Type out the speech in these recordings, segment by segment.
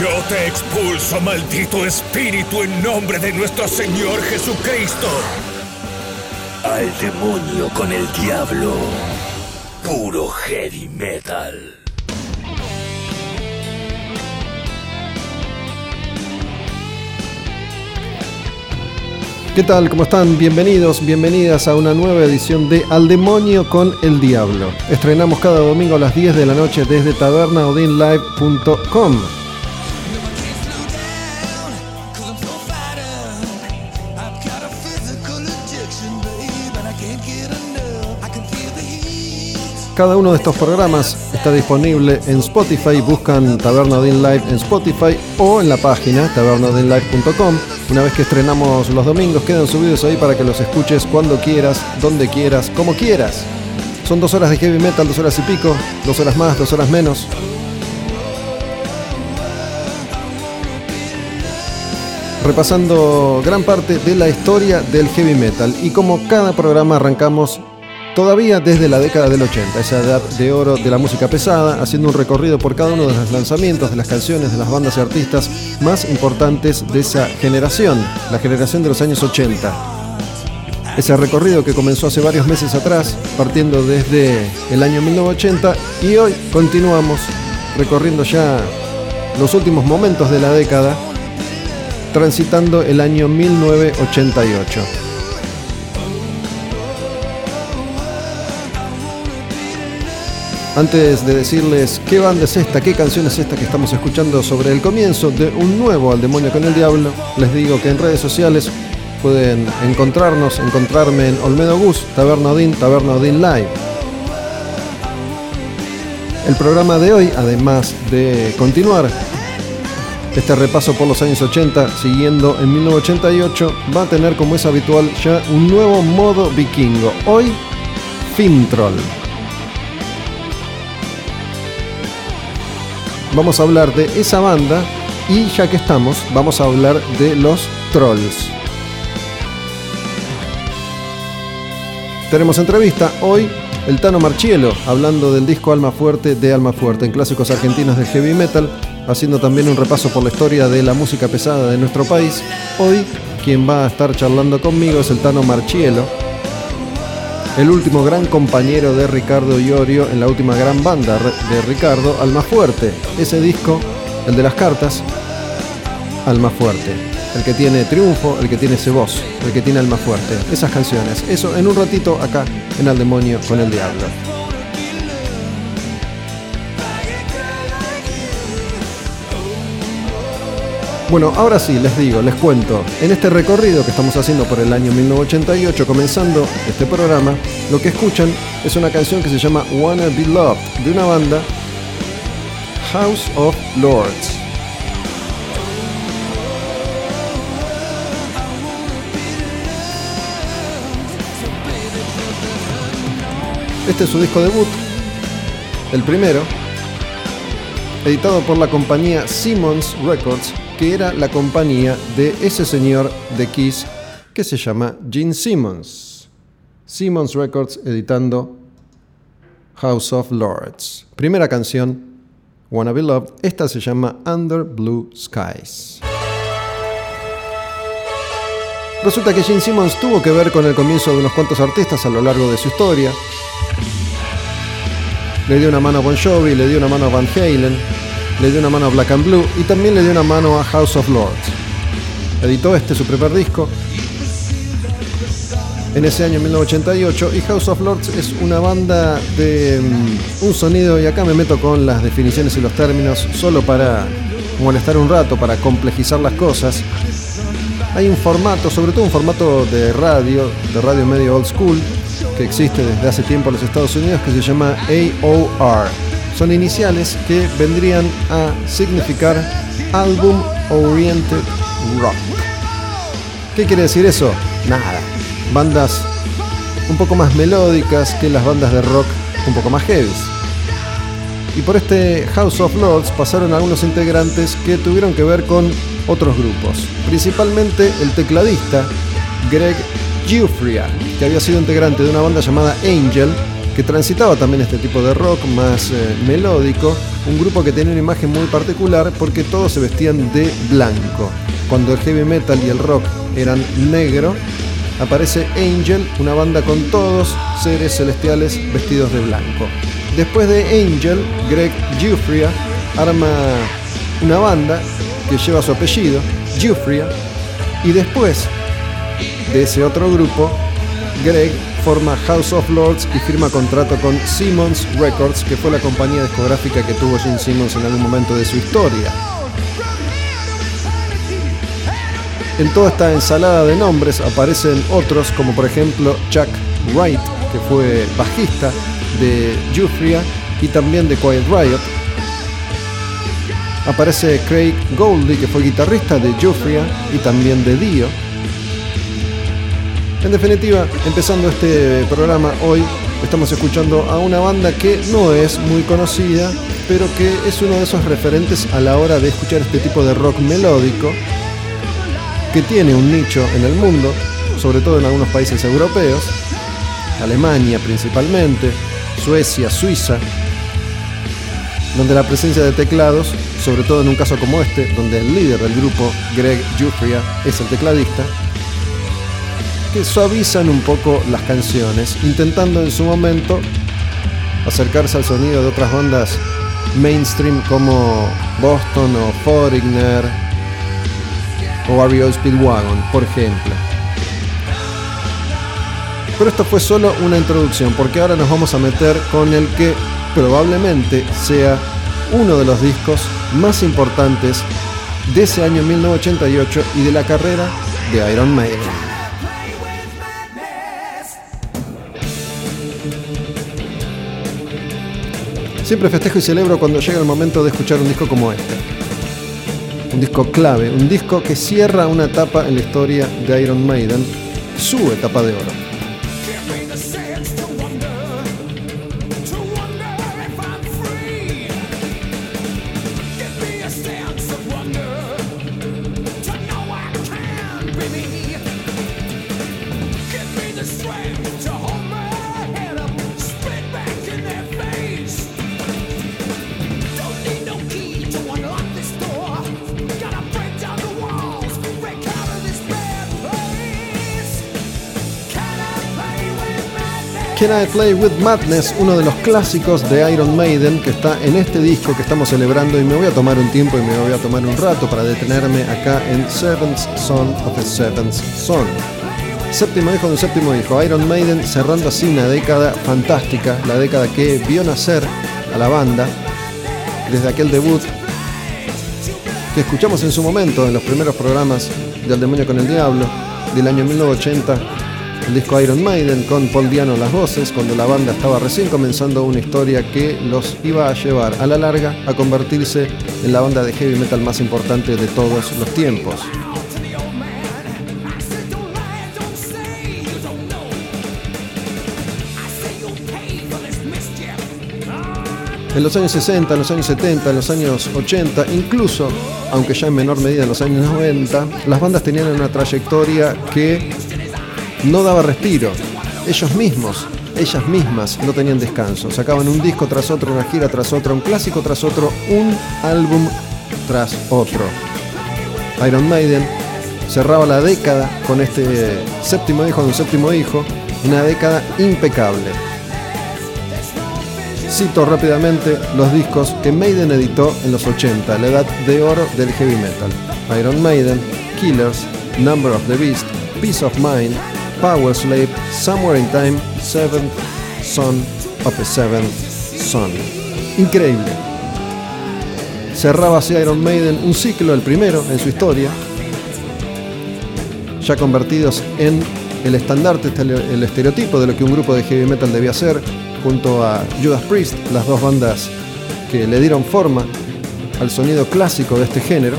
Yo te expulso, maldito espíritu, en nombre de nuestro Señor Jesucristo. Al demonio con el diablo. Puro heavy metal. ¿Qué tal? ¿Cómo están? Bienvenidos, bienvenidas a una nueva edición de Al Demonio con el Diablo. Estrenamos cada domingo a las 10 de la noche desde tabernaodinlive.com. Cada uno de estos programas está disponible en Spotify. Buscan Taberna Odin Live en Spotify o en la página tabernaodinlive.com. Una vez que estrenamos los domingos, quedan subidos ahí para que los escuches cuando quieras, donde quieras, como quieras. Son dos horas de heavy metal, dos horas y pico, dos horas más, dos horas menos. Repasando gran parte de la historia del heavy metal. Y como cada programa arrancamos Todavía desde la década del 80, esa edad de oro de la música pesada, haciendo un recorrido por cada uno de los lanzamientos, de las canciones, de las bandas y artistas más importantes de esa generación, la generación de los años 80. Ese recorrido que comenzó hace varios meses atrás, partiendo desde el año 1980 y hoy continuamos recorriendo ya los últimos momentos de la década, transitando el año 1988. Antes de decirles qué banda es esta, qué canción es esta que estamos escuchando sobre el comienzo de un nuevo Al Demonio con el Diablo, les digo que en redes sociales pueden encontrarnos, encontrarme en Olmedo Gus, Taberna Odin, Taberna Odin Live. El programa de hoy, además de continuar este repaso por los años 80, siguiendo en 1988, va a tener como es habitual ya un nuevo modo vikingo. Hoy, Fintroll. Vamos a hablar de esa banda y ya que estamos, vamos a hablar de los trolls. Tenemos entrevista hoy el Tano Marchielo hablando del disco Alma Fuerte de Alma Fuerte en clásicos argentinos de heavy metal, haciendo también un repaso por la historia de la música pesada de nuestro país. Hoy quien va a estar charlando conmigo es el Tano Marchielo, el último gran compañero de Ricardo Iorio en la última gran banda de Ricardo, Alma Fuerte. Ese disco, el de las cartas, Alma Fuerte. El que tiene triunfo, el que tiene ese voz, el que tiene alma fuerte. Esas canciones. Eso en un ratito acá en Al Demonio con el Diablo. Bueno, ahora sí, les digo, les cuento. En este recorrido que estamos haciendo por el año 1988, comenzando este programa, lo que escuchan es una canción que se llama Wanna Be Loved, de una banda House of Lords. Este es su disco debut, el primero, editado por la compañía Simmons Records que era la compañía de ese señor de Kiss que se llama Gene Simmons. Simmons Records editando House of Lords. Primera canción, Wanna Be Loved. Esta se llama Under Blue Skies. Resulta que Gene Simmons tuvo que ver con el comienzo de unos cuantos artistas a lo largo de su historia. Le dio una mano a Bon Jovi, le dio una mano a Van Halen, le dio una mano a Black and Blue y también le dio una mano a House of Lords. Editó este su primer disco en ese año 1988 y House of Lords es una banda de mm, un sonido, y acá me meto con las definiciones y los términos solo para molestar un rato, para complejizar las cosas. Hay un formato, sobre todo un formato de radio, de radio medio old school, que existe desde hace tiempo en los Estados Unidos, que se llama AOR. Son iniciales que vendrían a significar Album Oriented Rock. ¿Qué quiere decir eso? Nada. Bandas un poco más melódicas que las bandas de rock un poco más heavy. Y por este House of Lords pasaron algunos integrantes que tuvieron que ver con otros grupos, principalmente el tecladista Greg Giuffria, que había sido integrante de una banda llamada Angel, que transitaba también este tipo de rock más eh, melódico, un grupo que tenía una imagen muy particular porque todos se vestían de blanco. Cuando el heavy metal y el rock eran negro, aparece Angel, una banda con todos seres celestiales vestidos de blanco. Después de Angel, Greg Giuffria arma una banda que lleva su apellido, Giuffria, y después de ese otro grupo, Greg forma House of Lords y firma contrato con Simmons Records, que fue la compañía discográfica que tuvo Gene Simmons en algún momento de su historia. En toda esta ensalada de nombres aparecen otros, como por ejemplo Chuck Wright, que fue bajista de Jufria y también de Quiet Riot. Aparece Craig Goldie, que fue guitarrista de Jufria y también de Dio. En definitiva, empezando este programa hoy, estamos escuchando a una banda que no es muy conocida, pero que es uno de esos referentes a la hora de escuchar este tipo de rock melódico que tiene un nicho en el mundo, sobre todo en algunos países europeos, Alemania principalmente, Suecia, Suiza, donde la presencia de teclados, sobre todo en un caso como este, donde el líder del grupo, Greg Jufria, es el tecladista, que suavizan un poco las canciones, intentando en su momento acercarse al sonido de otras bandas mainstream como Boston o Foreigner o REO Speedwagon, por ejemplo. Pero esto fue solo una introducción, porque ahora nos vamos a meter con el que probablemente sea uno de los discos más importantes de ese año 1988 y de la carrera de Iron Maiden. Siempre festejo y celebro cuando llega el momento de escuchar un disco como este un disco clave, un disco que cierra una etapa en la historia de Iron Maiden, su etapa de oro. Can I Play With Madness, uno de los clásicos de Iron Maiden que está en este disco que estamos celebrando y me voy a tomar un tiempo y me voy a tomar un rato para detenerme acá en Seventh Son of a Seventh Son. Séptimo hijo de un séptimo hijo, Iron Maiden cerrando así una década fantástica, la década que vio nacer a la banda desde aquel debut que escuchamos en su momento en los primeros programas del Demonio con el Diablo del año 1980 el disco Iron Maiden con Paul Diano las voces, cuando la banda estaba recién comenzando una historia que los iba a llevar a la larga a convertirse en la banda de heavy metal más importante de todos los tiempos. En los años 60, en los años 70, en los años 80, incluso, aunque ya en menor medida en los años 90, las bandas tenían una trayectoria que no daba respiro. Ellos mismos, ellas mismas no tenían descanso. Sacaban un disco tras otro, una gira tras otra, un clásico tras otro, un álbum tras otro. Iron Maiden cerraba la década con este séptimo hijo de un séptimo hijo, una década impecable. Cito rápidamente los discos que Maiden editó en los 80, la edad de oro del heavy metal. Iron Maiden, Killers, Number of the Beast, Peace of Mind, Power Slave, Somewhere in Time, Seventh Son of a Seventh Son. Increíble. Cerraba así Iron Maiden un ciclo, el primero en su historia, ya convertidos en el estandarte, este, el estereotipo de lo que un grupo de heavy metal debía ser, junto a Judas Priest, las dos bandas que le dieron forma al sonido clásico de este género.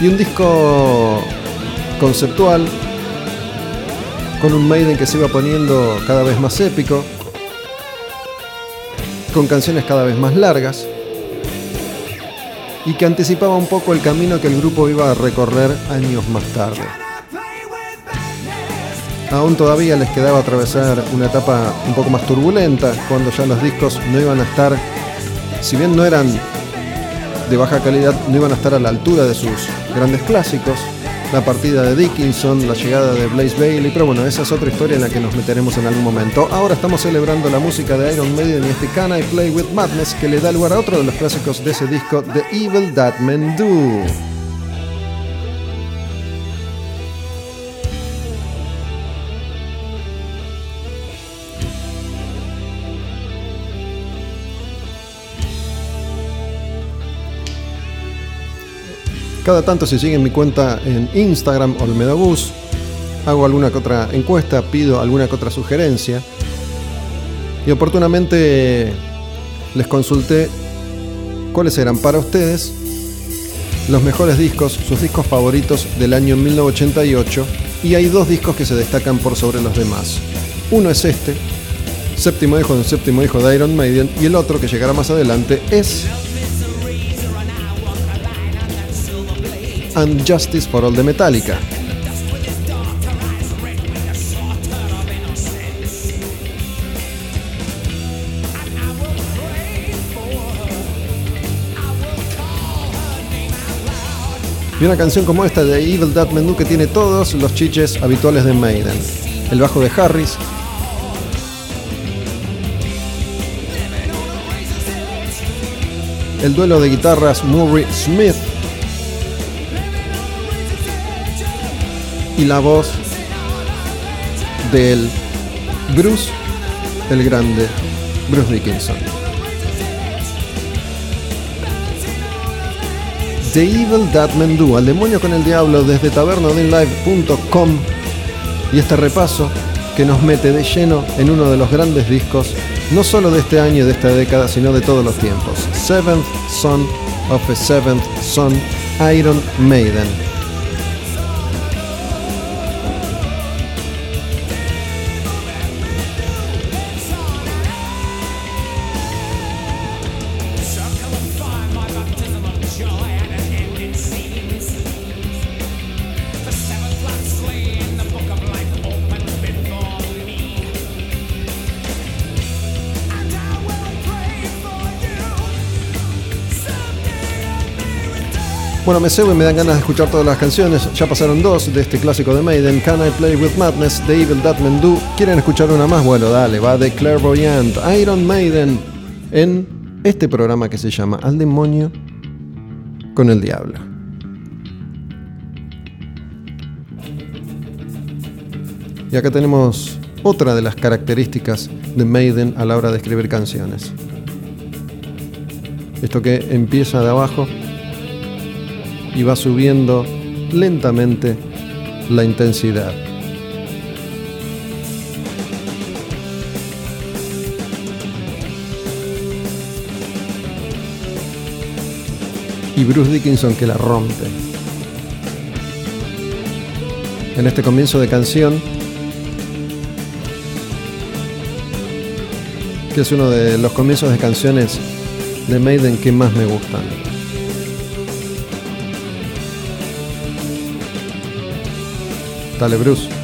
Y un disco conceptual con un Maiden que se iba poniendo cada vez más épico, con canciones cada vez más largas y que anticipaba un poco el camino que el grupo iba a recorrer años más tarde. Aún todavía les quedaba atravesar una etapa un poco más turbulenta, cuando ya los discos no iban a estar, si bien no eran de baja calidad, no iban a estar a la altura de sus grandes clásicos, la partida de Dickinson, la llegada de Blaze Bailey, pero bueno, esa es otra historia en la que nos meteremos en algún momento. Ahora estamos celebrando la música de Iron Maiden y este Can I Play With Madness que le da lugar a otro de los clásicos de ese disco, The Evil That Men Do. Cada tanto si siguen mi cuenta en Instagram Olmedobus, hago alguna que otra encuesta, pido alguna que otra sugerencia. Y oportunamente les consulté cuáles eran para ustedes los mejores discos, sus discos favoritos del año 1988. Y hay dos discos que se destacan por sobre los demás. Uno es este, séptimo hijo de un séptimo hijo de Iron Maiden, y el otro que llegará más adelante es and Justice for All de Metallica. Y una canción como esta de Evil Dead Menú que tiene todos los chiches habituales de Maiden. El bajo de Harris. El duelo de guitarras Murray Smith y la voz del Bruce, el grande Bruce Dickinson. The Evil That Men Do, al demonio con el diablo desde tabernodinlive.com y este repaso que nos mete de lleno en uno de los grandes discos, no solo de este año y de esta década, sino de todos los tiempos. Seventh Son of a Seventh Son, Iron Maiden. Bueno, me cebo y me dan ganas de escuchar todas las canciones. Ya pasaron dos de este clásico de Maiden, Can I Play With Madness, The Evil That Men Do. ¿Quieren escuchar una más? Bueno, dale, va de Clairvoyant, Iron Maiden, en este programa que se llama Al demonio con el diablo. Y acá tenemos otra de las características de Maiden a la hora de escribir canciones. Esto que empieza de abajo y va subiendo lentamente la intensidad. Y Bruce Dickinson que la rompe. En este comienzo de canción, que es uno de los comienzos de canciones de Maiden que más me gustan. Dale, Bruce.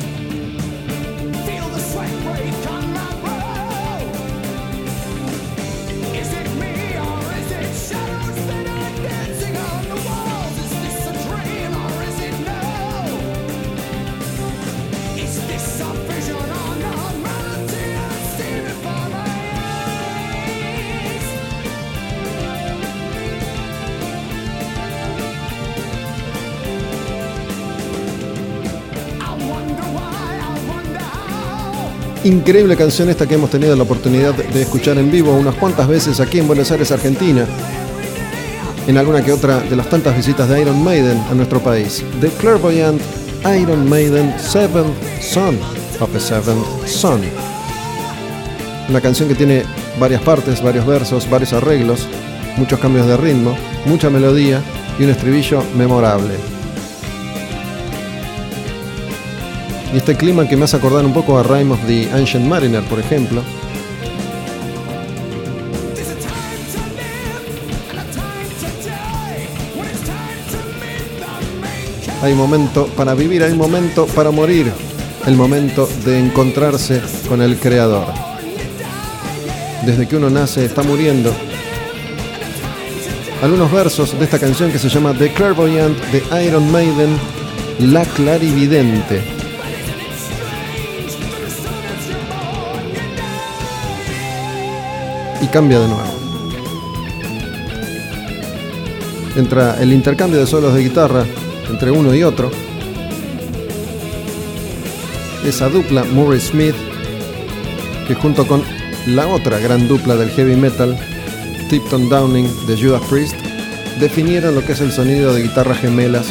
Increíble canción esta que hemos tenido la oportunidad de escuchar en vivo unas cuantas veces aquí en Buenos Aires, Argentina, en alguna que otra de las tantas visitas de Iron Maiden a nuestro país. The Clairvoyant Iron Maiden Seventh Son of a Seventh Son. Una canción que tiene varias partes, varios versos, varios arreglos, muchos cambios de ritmo, mucha melodía y un estribillo memorable. Y este clima que me hace acordar un poco a Rime of the Ancient Mariner, por ejemplo. Hay momento para vivir, hay momento para morir, el momento de encontrarse con el Creador. Desde que uno nace está muriendo. Algunos versos de esta canción que se llama The Clairvoyant de Iron Maiden, La Clarividente. Y cambia de nuevo. Entra el intercambio de solos de guitarra entre uno y otro. Esa dupla Murray Smith, que junto con la otra gran dupla del heavy metal, Tipton Downing de Judas Priest, definieron lo que es el sonido de guitarras gemelas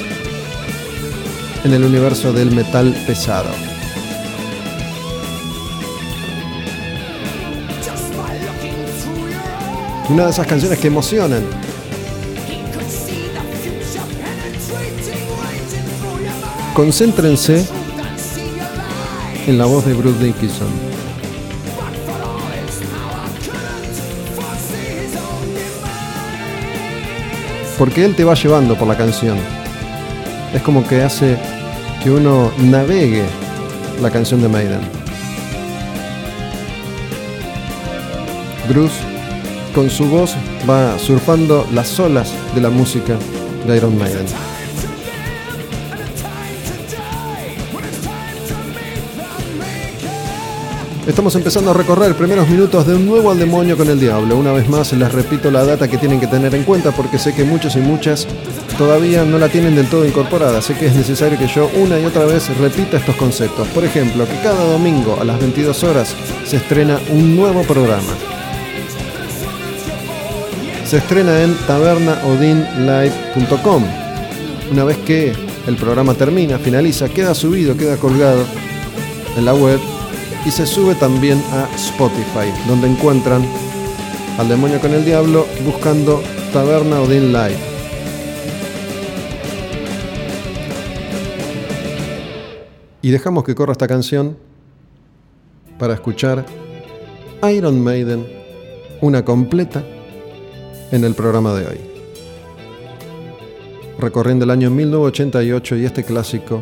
en el universo del metal pesado. Una de esas canciones que emocionan. Concéntrense en la voz de Bruce Dickinson. Porque él te va llevando por la canción. Es como que hace que uno navegue la canción de Maiden. Bruce con su voz va surfando las olas de la música de Iron Maiden. Estamos empezando a recorrer primeros minutos de un nuevo al demonio con el diablo. Una vez más les repito la data que tienen que tener en cuenta porque sé que muchos y muchas todavía no la tienen del todo incorporada. Sé que es necesario que yo una y otra vez repita estos conceptos. Por ejemplo, que cada domingo a las 22 horas se estrena un nuevo programa se estrena en tabernaodinlive.com. Una vez que el programa termina, finaliza, queda subido, queda colgado en la web y se sube también a Spotify, donde encuentran al demonio con el diablo buscando Taberna Odin Live. Y dejamos que corra esta canción para escuchar Iron Maiden, una completa en el programa de hoy. Recorriendo el año 1988 y este clásico,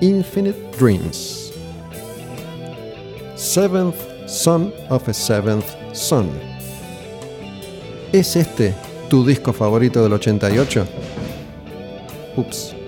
Infinite Dreams. Seventh Son of a Seventh Son. ¿Es este tu disco favorito del 88? Ups.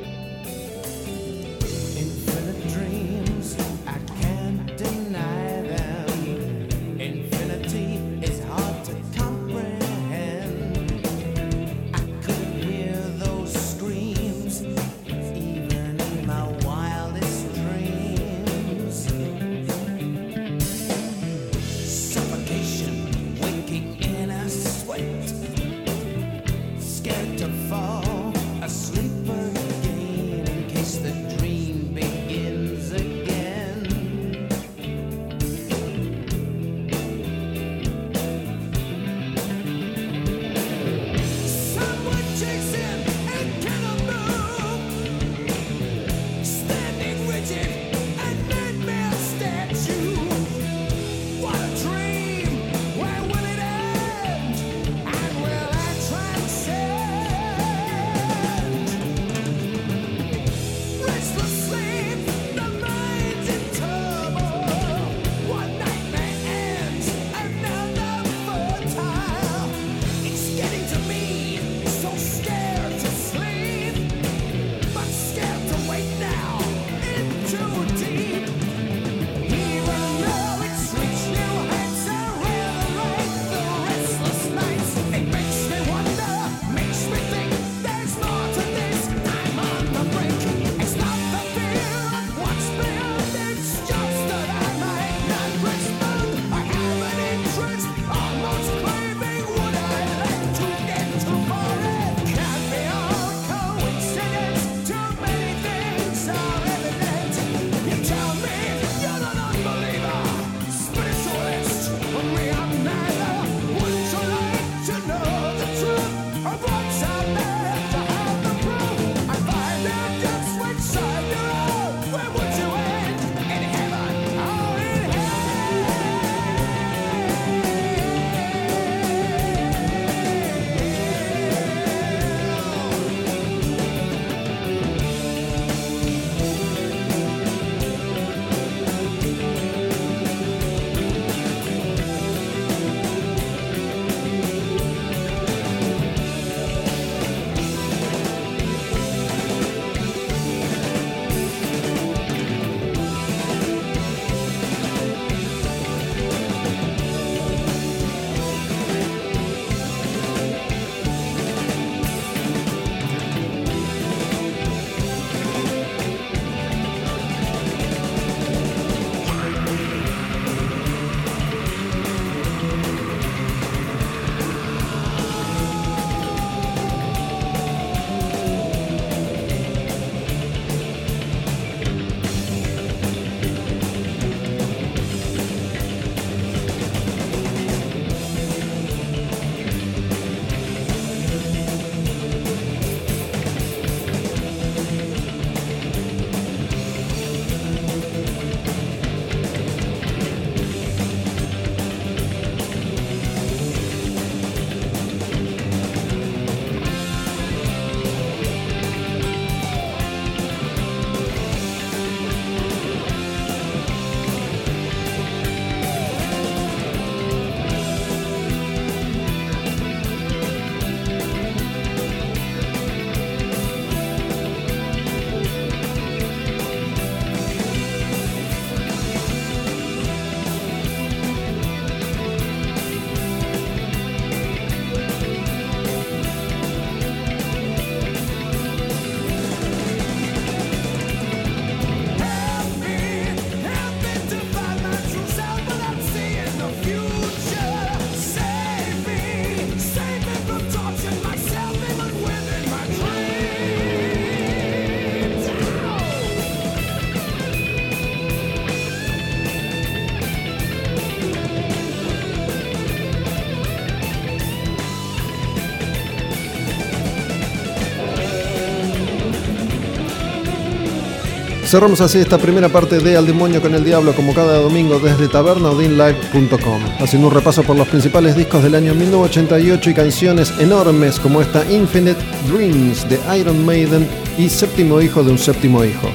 Cerramos así esta primera parte de Al Demonio con el Diablo, como cada domingo desde tabernaudinlive.com, haciendo un repaso por los principales discos del año 1988 y canciones enormes como esta Infinite Dreams de Iron Maiden y Séptimo Hijo de un Séptimo Hijo.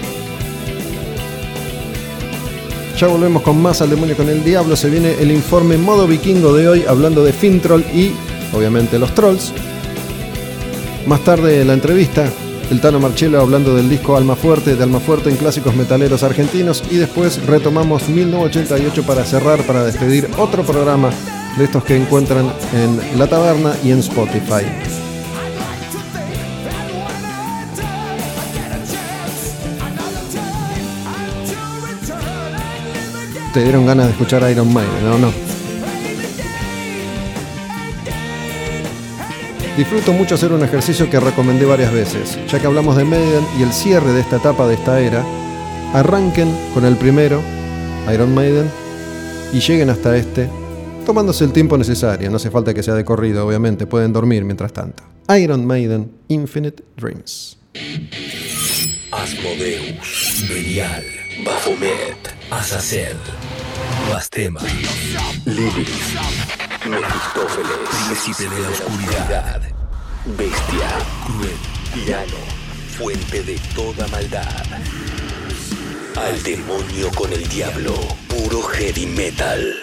Ya volvemos con más Al Demonio con el Diablo, se viene el informe modo vikingo de hoy hablando de Fintroll y, obviamente, los trolls. Más tarde la entrevista el Tano Marcello hablando del disco Alma Fuerte de Alma Fuerte en clásicos metaleros argentinos y después retomamos 1988 para cerrar, para despedir otro programa de estos que encuentran en La Taberna y en Spotify. Te dieron ganas de escuchar Iron Maiden, ¿no? No. Disfruto mucho hacer un ejercicio que recomendé varias veces. Ya que hablamos de Maiden y el cierre de esta etapa de esta era, arranquen con el primero, Iron Maiden, y lleguen hasta este, tomándose el tiempo necesario. No hace falta que sea de corrido, obviamente, pueden dormir mientras tanto. Iron Maiden, Infinite Dreams. Asmodeus, Belial, Baphomet, Azazel, Bastema, Lilith, Mefistófeles, Príncipe de la Oscuridad, Bestia, Cruel, Tirano, Fuente de toda maldad. Al demonio con el diablo, puro heavy metal.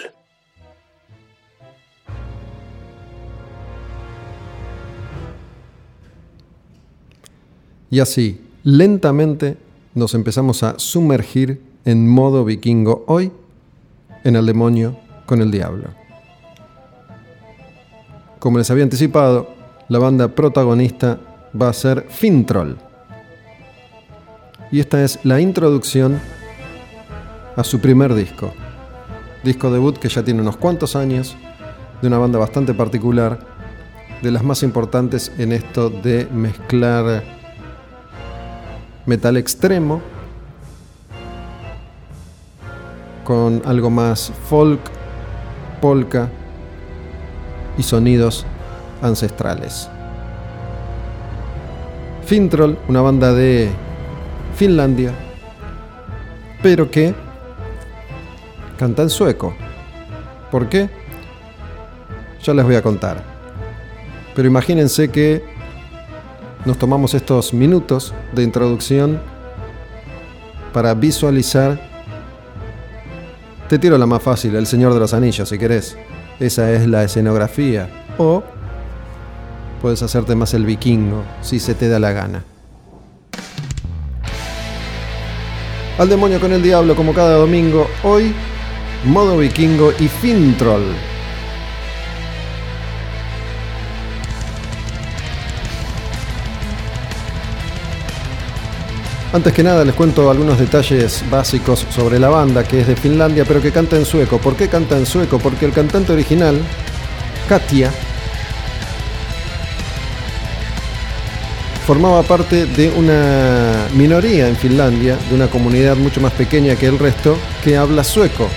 Y así, lentamente, nos empezamos a sumergir en modo vikingo hoy en el demonio con el diablo. Como les había anticipado, la banda protagonista va a ser Fintroll. Y esta es la introducción a su primer disco. Disco debut que ya tiene unos cuantos años, de una banda bastante particular, de las más importantes en esto de mezclar metal extremo con algo más folk, polka y sonidos ancestrales. Fintroll, una banda de Finlandia, pero que canta en sueco. ¿Por qué? Ya les voy a contar. Pero imagínense que nos tomamos estos minutos de introducción para visualizar. Te tiro la más fácil, El Señor de los Anillos, si querés. Esa es la escenografía. O puedes hacerte más el vikingo, si se te da la gana. Al demonio con el diablo, como cada domingo, hoy, modo vikingo y Fintroll. Antes que nada les cuento algunos detalles básicos sobre la banda que es de Finlandia pero que canta en sueco. ¿Por qué canta en sueco? Porque el cantante original, Katia, formaba parte de una minoría en Finlandia, de una comunidad mucho más pequeña que el resto, que habla sueco.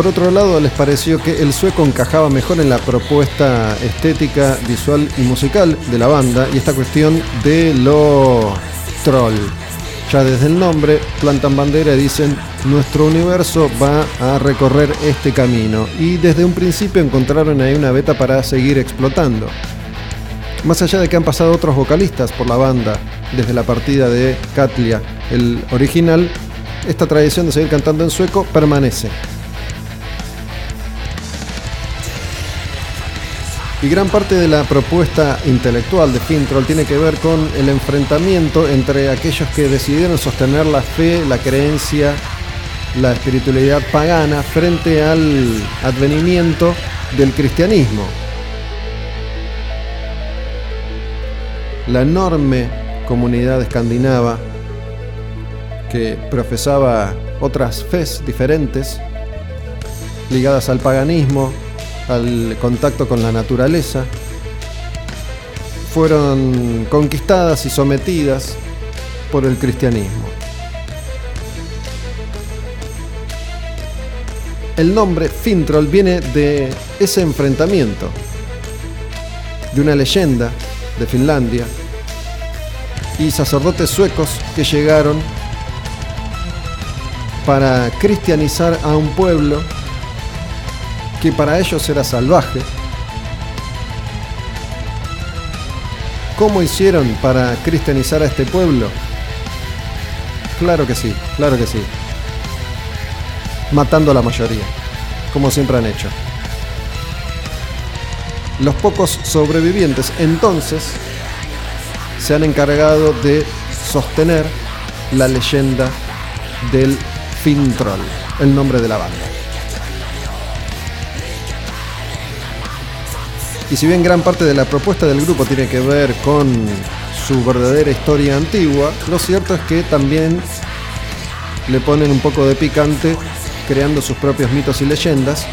Por otro lado, les pareció que el sueco encajaba mejor en la propuesta estética, visual y musical de la banda y esta cuestión de lo troll. Ya desde el nombre plantan bandera y dicen nuestro universo va a recorrer este camino y desde un principio encontraron ahí una beta para seguir explotando. Más allá de que han pasado otros vocalistas por la banda desde la partida de Katlia, el original, esta tradición de seguir cantando en sueco permanece. Y gran parte de la propuesta intelectual de Fintroll tiene que ver con el enfrentamiento entre aquellos que decidieron sostener la fe, la creencia, la espiritualidad pagana frente al advenimiento del cristianismo. La enorme comunidad escandinava que profesaba otras fes diferentes ligadas al paganismo, al contacto con la naturaleza, fueron conquistadas y sometidas por el cristianismo. El nombre Fintroll viene de ese enfrentamiento, de una leyenda de Finlandia y sacerdotes suecos que llegaron para cristianizar a un pueblo que para ellos era salvaje. ¿Cómo hicieron para cristianizar a este pueblo? Claro que sí, claro que sí. Matando a la mayoría, como siempre han hecho. Los pocos sobrevivientes entonces se han encargado de sostener la leyenda del Fintroll, el nombre de la banda. Y si bien gran parte de la propuesta del grupo tiene que ver con su verdadera historia antigua, lo cierto es que también le ponen un poco de picante creando sus propios mitos y leyendas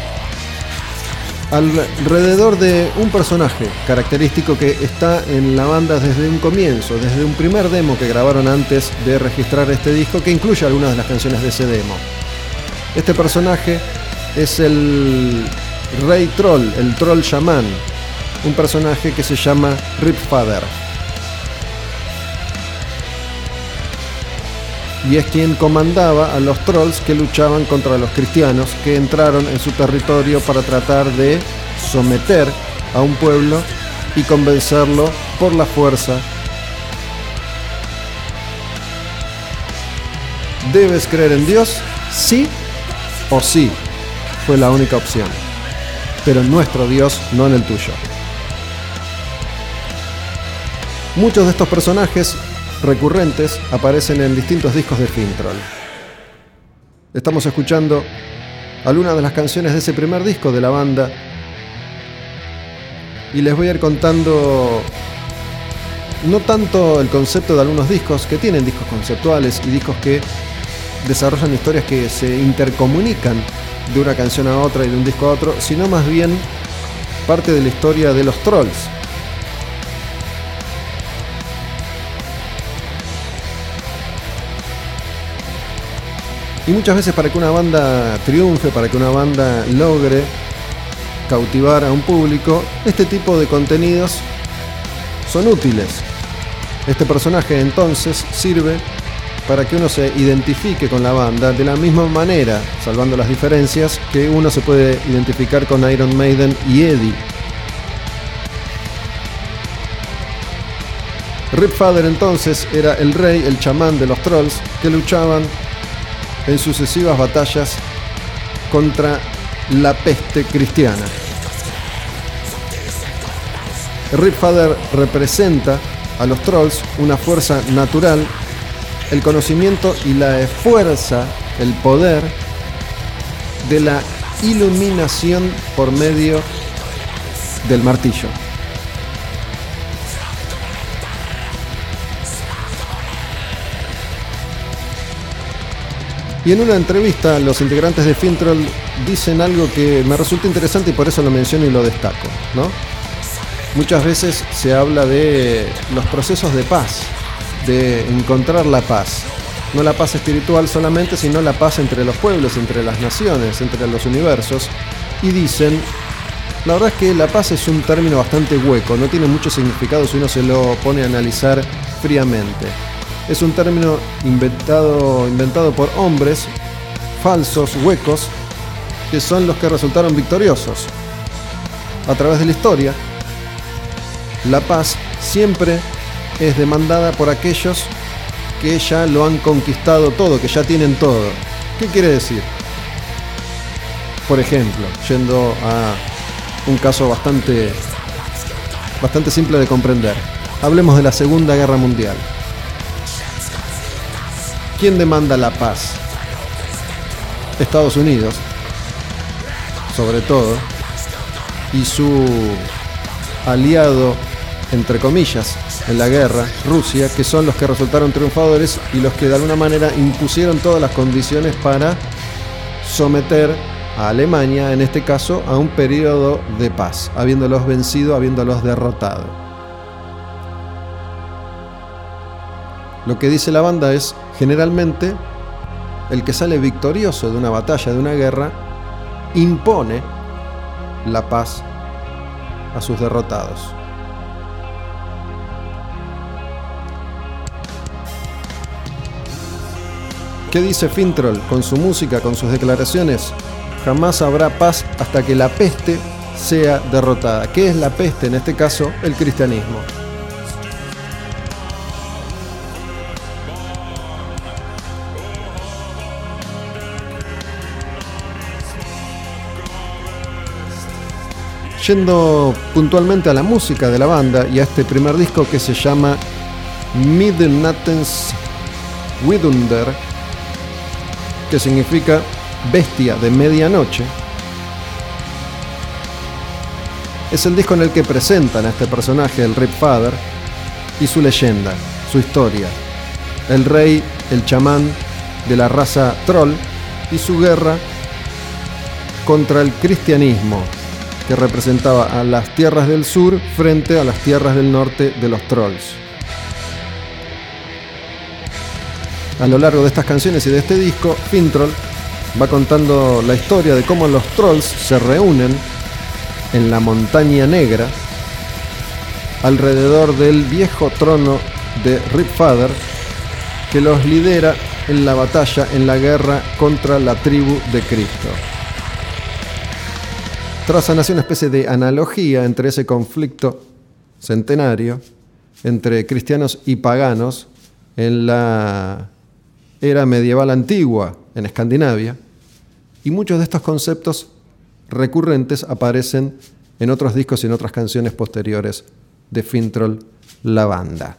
alrededor de un personaje característico que está en la banda desde un comienzo, desde un primer demo que grabaron antes de registrar este disco que incluye algunas de las canciones de ese demo. Este personaje es el Rey Troll, el Troll Shaman, un personaje que se llama Ripfather. Y es quien comandaba a los trolls que luchaban contra los cristianos que entraron en su territorio para tratar de someter a un pueblo y convencerlo por la fuerza. ¿Debes creer en Dios? Sí o sí. Fue la única opción. Pero en nuestro Dios, no en el tuyo. Muchos de estos personajes recurrentes aparecen en distintos discos de Fintroll. Estamos escuchando algunas de las canciones de ese primer disco de la banda y les voy a ir contando no tanto el concepto de algunos discos que tienen discos conceptuales y discos que desarrollan historias que se intercomunican de una canción a otra y de un disco a otro, sino más bien parte de la historia de los trolls, Y muchas veces para que una banda triunfe, para que una banda logre cautivar a un público, este tipo de contenidos son útiles. Este personaje entonces sirve para que uno se identifique con la banda de la misma manera, salvando las diferencias, que uno se puede identificar con Iron Maiden y Eddie. Rip Father entonces era el rey, el chamán de los trolls que luchaban en sucesivas batallas contra la peste cristiana. Ripfather representa a los trolls una fuerza natural, el conocimiento y la fuerza, el poder de la iluminación por medio del martillo. Y en una entrevista los integrantes de Fintroll dicen algo que me resulta interesante y por eso lo menciono y lo destaco. ¿no? Muchas veces se habla de los procesos de paz, de encontrar la paz. No la paz espiritual solamente, sino la paz entre los pueblos, entre las naciones, entre los universos. Y dicen, la verdad es que la paz es un término bastante hueco, no tiene mucho significado si uno se lo pone a analizar fríamente es un término inventado, inventado por hombres falsos, huecos, que son los que resultaron victoriosos. A través de la historia, la paz siempre es demandada por aquellos que ya lo han conquistado todo, que ya tienen todo. ¿Qué quiere decir? Por ejemplo, yendo a un caso bastante, bastante simple de comprender. Hablemos de la Segunda Guerra Mundial. ¿Quién demanda la paz? Estados Unidos, sobre todo, y su aliado, entre comillas, en la guerra, Rusia, que son los que resultaron triunfadores y los que de alguna manera impusieron todas las condiciones para someter a Alemania, en este caso, a un periodo de paz, habiéndolos vencido, habiéndolos derrotado. Lo que dice la banda es, generalmente, el que sale victorioso de una batalla, de una guerra, impone la paz a sus derrotados. ¿Qué dice Fintroll con su música, con sus declaraciones? Jamás habrá paz hasta que la peste sea derrotada. ¿Qué es la peste? En este caso, el cristianismo. Yendo puntualmente a la música de la banda y a este primer disco que se llama Midnattens Widunder, que significa bestia de medianoche, es el disco en el que presentan a este personaje, el Rip Father, y su leyenda, su historia. El rey, el chamán de la raza troll y su guerra contra el cristianismo, que representaba a las tierras del sur frente a las tierras del norte de los trolls. A lo largo de estas canciones y de este disco, Fintroll va contando la historia de cómo los trolls se reúnen en la montaña negra alrededor del viejo trono de Ripfather que los lidera en la batalla, en la guerra contra la tribu de Cristo. Trazan así una especie de analogía entre ese conflicto centenario entre cristianos y paganos en la era medieval antigua en Escandinavia, y muchos de estos conceptos recurrentes aparecen en otros discos y en otras canciones posteriores de Fintroll, la banda.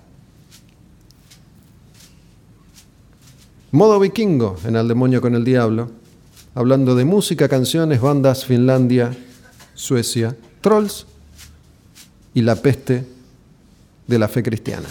Modo vikingo en Al demonio con el diablo, hablando de música, canciones, bandas, Finlandia, Suecia, trolls y la peste de la fe cristiana.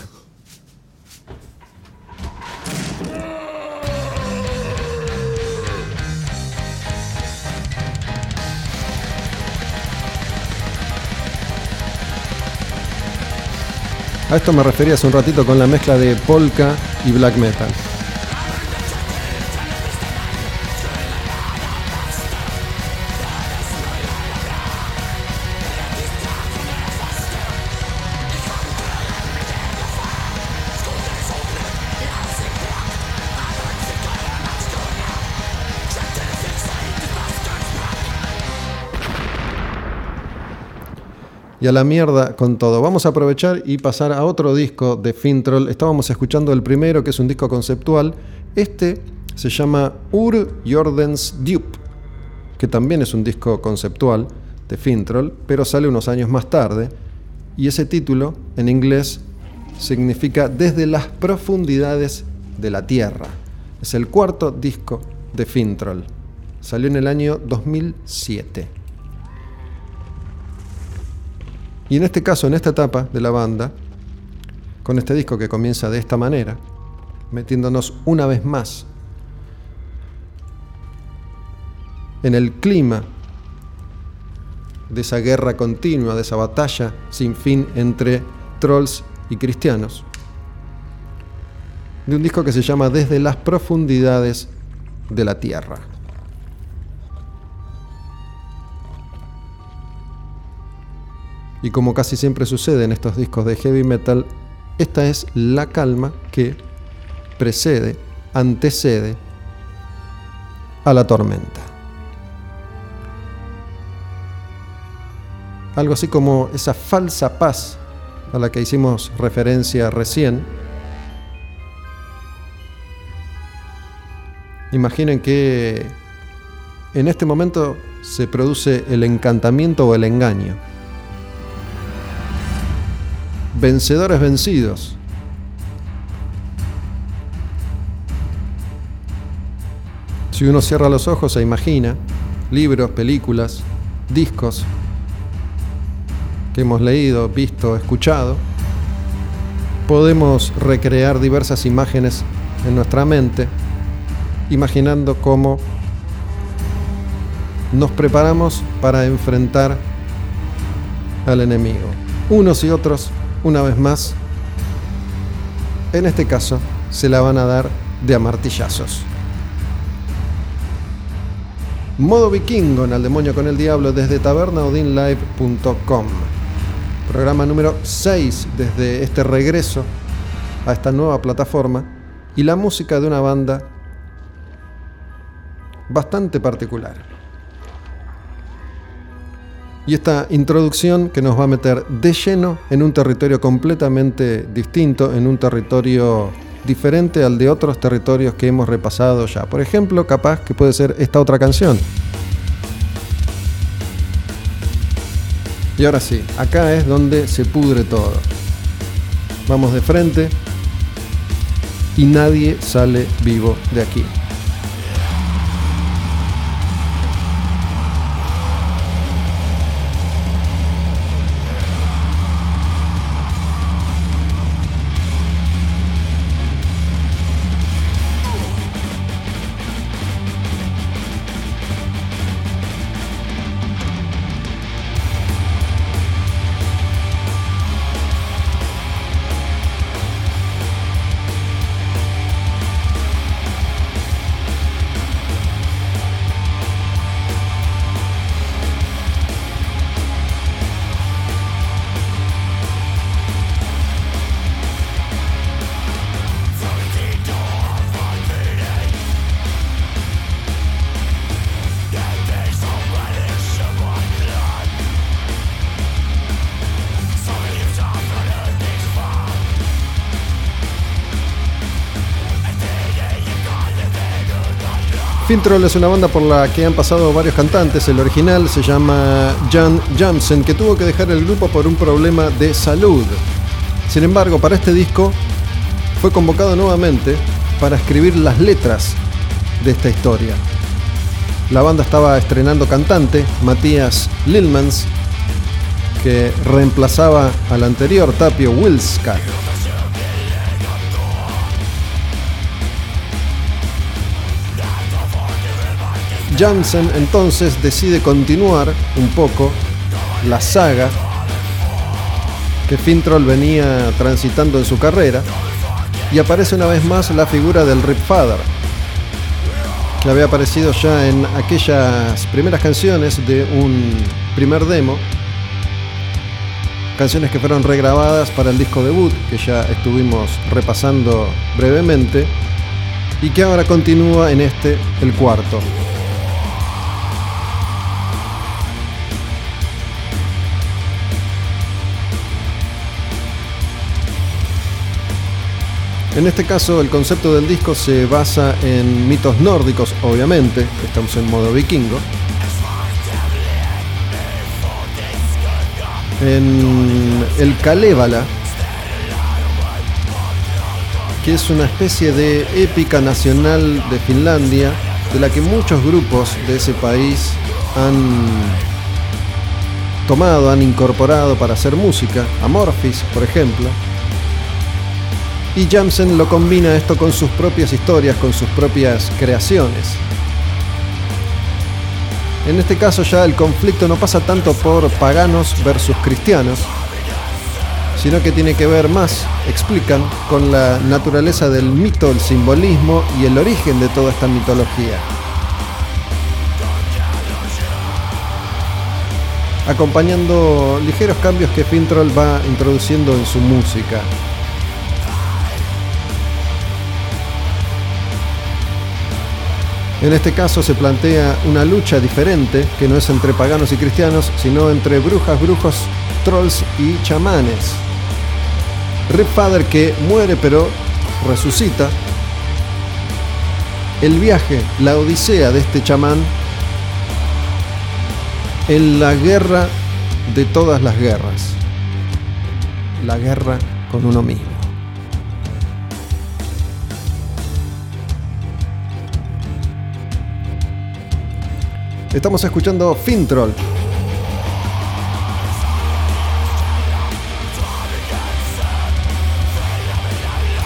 A esto me refería hace un ratito con la mezcla de polka y black metal. A la mierda con todo. Vamos a aprovechar y pasar a otro disco de Fintroll. Estábamos escuchando el primero, que es un disco conceptual. Este se llama Ur Jordens Dupe, que también es un disco conceptual de Fintroll, pero sale unos años más tarde. Y ese título, en inglés, significa Desde las profundidades de la Tierra. Es el cuarto disco de Fintroll. Salió en el año 2007. Y en este caso, en esta etapa de la banda, con este disco que comienza de esta manera, metiéndonos una vez más en el clima de esa guerra continua, de esa batalla sin fin entre trolls y cristianos, de un disco que se llama Desde las profundidades de la Tierra. Y como casi siempre sucede en estos discos de heavy metal, esta es la calma que precede, antecede a la tormenta. Algo así como esa falsa paz a la que hicimos referencia recién. Imaginen que en este momento se produce el encantamiento o el engaño. Vencedores vencidos. Si uno cierra los ojos e imagina libros, películas, discos que hemos leído, visto, escuchado, podemos recrear diversas imágenes en nuestra mente, imaginando cómo nos preparamos para enfrentar al enemigo. Unos y otros una vez más, en este caso, se la van a dar de amartillazos. Modo vikingo en Al Demonio con el Diablo desde tabernaodinlive.com. Programa número 6 desde este regreso a esta nueva plataforma y la música de una banda bastante particular. Y esta introducción que nos va a meter de lleno en un territorio completamente distinto, en un territorio diferente al de otros territorios que hemos repasado ya. Por ejemplo, capaz que puede ser esta otra canción. Y ahora sí, acá es donde se pudre todo. Vamos de frente y nadie sale vivo de aquí. Fintroll es una banda por la que han pasado varios cantantes. El original se llama Jan Jamsen, que tuvo que dejar el grupo por un problema de salud. Sin embargo, para este disco fue convocado nuevamente para escribir las letras de esta historia. La banda estaba estrenando cantante, Matías Lilmans, que reemplazaba al anterior Tapio Wilska. Jansen entonces decide continuar un poco la saga que Fintroll venía transitando en su carrera y aparece una vez más la figura del Rip Father, que había aparecido ya en aquellas primeras canciones de un primer demo, canciones que fueron regrabadas para el disco debut, que ya estuvimos repasando brevemente, y que ahora continúa en este, el cuarto. En este caso el concepto del disco se basa en mitos nórdicos, obviamente, estamos en modo vikingo. En el Kalevala, que es una especie de épica nacional de Finlandia, de la que muchos grupos de ese país han tomado, han incorporado para hacer música. Amorphis, por ejemplo. Y Jamsen lo combina esto con sus propias historias, con sus propias creaciones. En este caso ya el conflicto no pasa tanto por paganos versus cristianos, sino que tiene que ver más, explican, con la naturaleza del mito, el simbolismo y el origen de toda esta mitología. Acompañando ligeros cambios que Fintroll va introduciendo en su música. En este caso se plantea una lucha diferente, que no es entre paganos y cristianos, sino entre brujas, brujos, trolls y chamanes. Rip Father que muere pero resucita. El viaje, la odisea de este chamán en la guerra de todas las guerras. La guerra con uno mismo. Estamos escuchando Fintroll.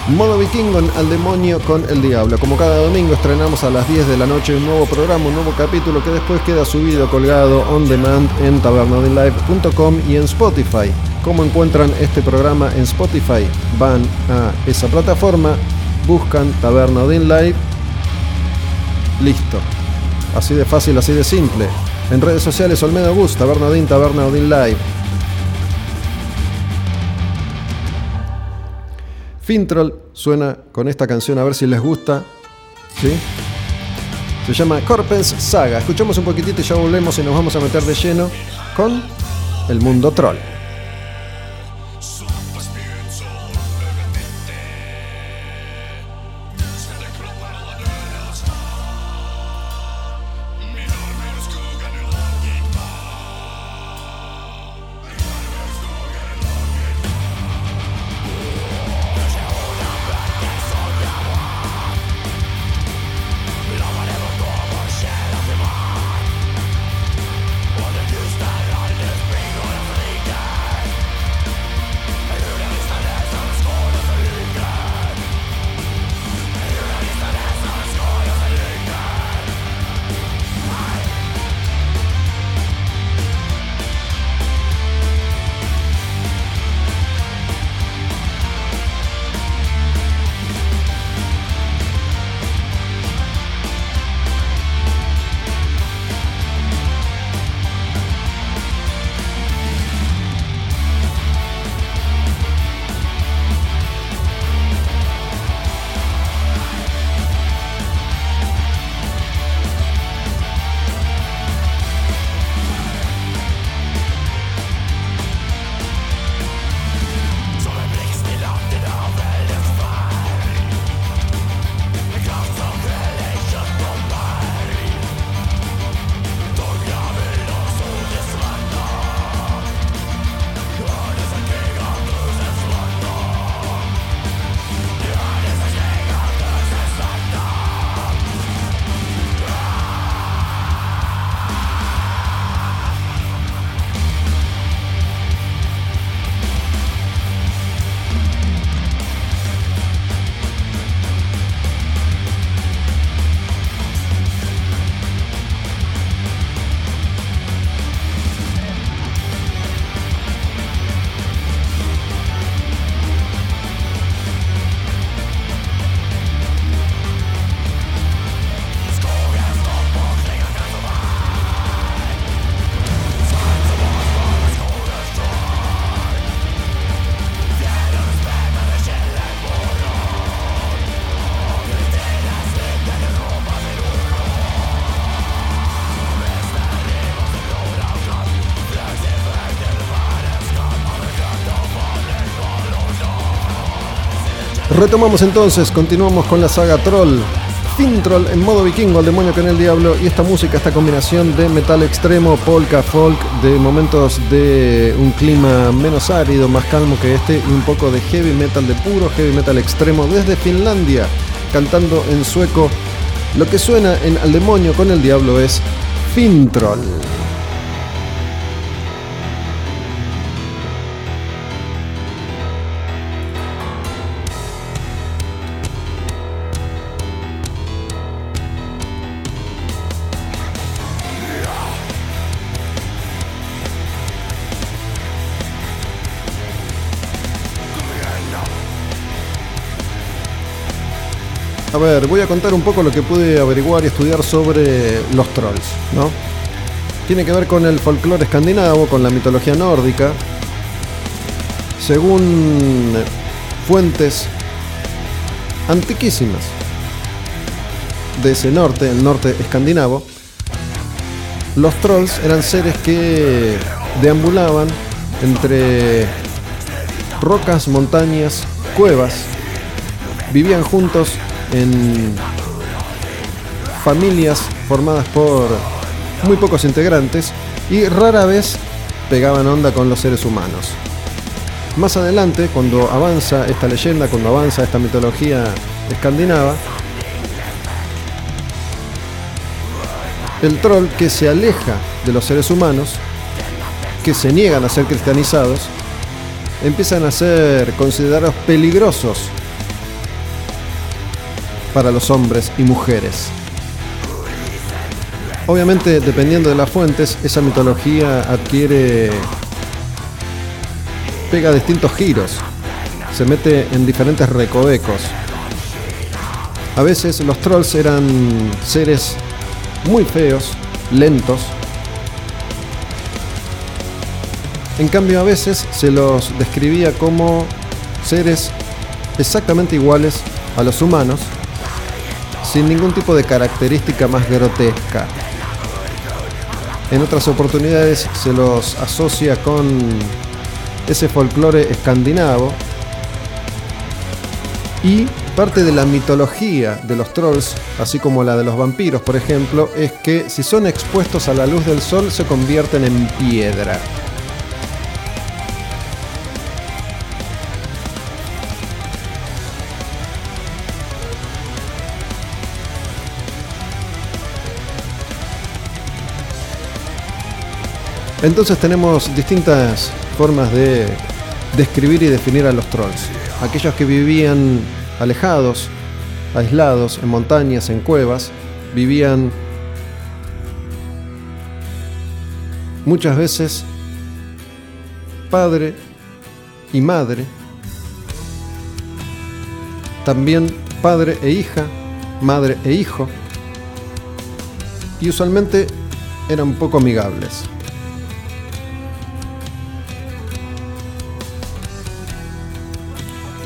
Modo Vikingo al demonio con el diablo. Como cada domingo estrenamos a las 10 de la noche un nuevo programa, un nuevo capítulo que después queda subido, colgado on demand en tabernodinlive.com y en Spotify. ¿Cómo encuentran este programa en Spotify? Van a esa plataforma buscan Taberna Live. Listo. Así de fácil, así de simple. En redes sociales Olmedo Bus, Taberna Odin, Taberna Odin Live. Fintroll suena con esta canción a ver si les gusta. ¿Sí? Se llama Corpens Saga. Escuchamos un poquitito y ya volvemos y nos vamos a meter de lleno con el mundo troll. Retomamos entonces, continuamos con la saga Troll. Fintroll en modo vikingo, al demonio con el diablo. Y esta música, esta combinación de metal extremo, polka, folk, de momentos de un clima menos árido, más calmo que este, y un poco de heavy metal, de puro heavy metal extremo desde Finlandia, cantando en sueco. Lo que suena en Al demonio con el diablo es Fintroll. A ver, voy a contar un poco lo que pude averiguar y estudiar sobre los trolls, ¿no? Tiene que ver con el folclore escandinavo, con la mitología nórdica. Según fuentes antiquísimas de ese norte, el norte escandinavo, los trolls eran seres que deambulaban entre rocas, montañas, cuevas, vivían juntos en familias formadas por muy pocos integrantes y rara vez pegaban onda con los seres humanos. Más adelante, cuando avanza esta leyenda, cuando avanza esta mitología escandinava, el troll que se aleja de los seres humanos, que se niegan a ser cristianizados, empiezan a ser considerados peligrosos para los hombres y mujeres. Obviamente, dependiendo de las fuentes, esa mitología adquiere. pega distintos giros, se mete en diferentes recovecos. A veces los trolls eran seres muy feos, lentos. En cambio a veces se los describía como seres exactamente iguales a los humanos, sin ningún tipo de característica más grotesca. En otras oportunidades se los asocia con ese folclore escandinavo y parte de la mitología de los trolls, así como la de los vampiros, por ejemplo, es que si son expuestos a la luz del sol se convierten en piedra. Entonces tenemos distintas formas de describir y definir a los trolls. Aquellos que vivían alejados, aislados, en montañas, en cuevas, vivían muchas veces padre y madre, también padre e hija, madre e hijo, y usualmente eran poco amigables.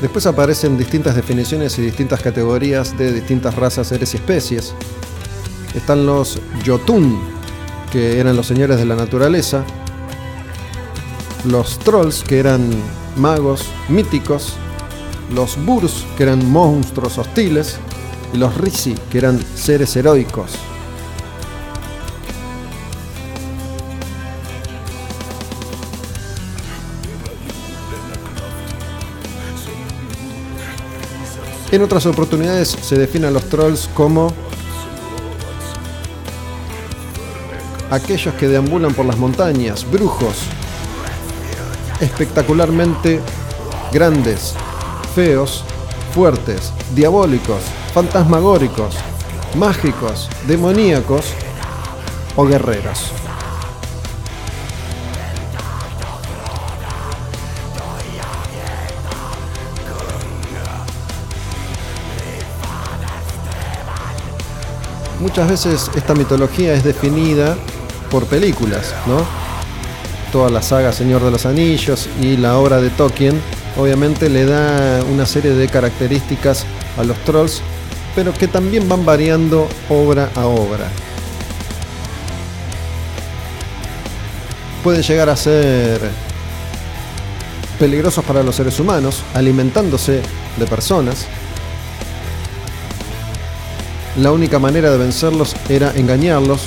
Después aparecen distintas definiciones y distintas categorías de distintas razas, seres y especies. Están los Jotun, que eran los señores de la naturaleza. Los Trolls, que eran magos míticos. Los Burs, que eran monstruos hostiles. Y los Risi, que eran seres heroicos. En otras oportunidades se definen a los trolls como aquellos que deambulan por las montañas, brujos, espectacularmente grandes, feos, fuertes, diabólicos, fantasmagóricos, mágicos, demoníacos o guerreros. Muchas veces esta mitología es definida por películas, ¿no? Toda la saga Señor de los Anillos y la obra de Tolkien obviamente le da una serie de características a los trolls, pero que también van variando obra a obra. Pueden llegar a ser peligrosos para los seres humanos, alimentándose de personas, la única manera de vencerlos era engañarlos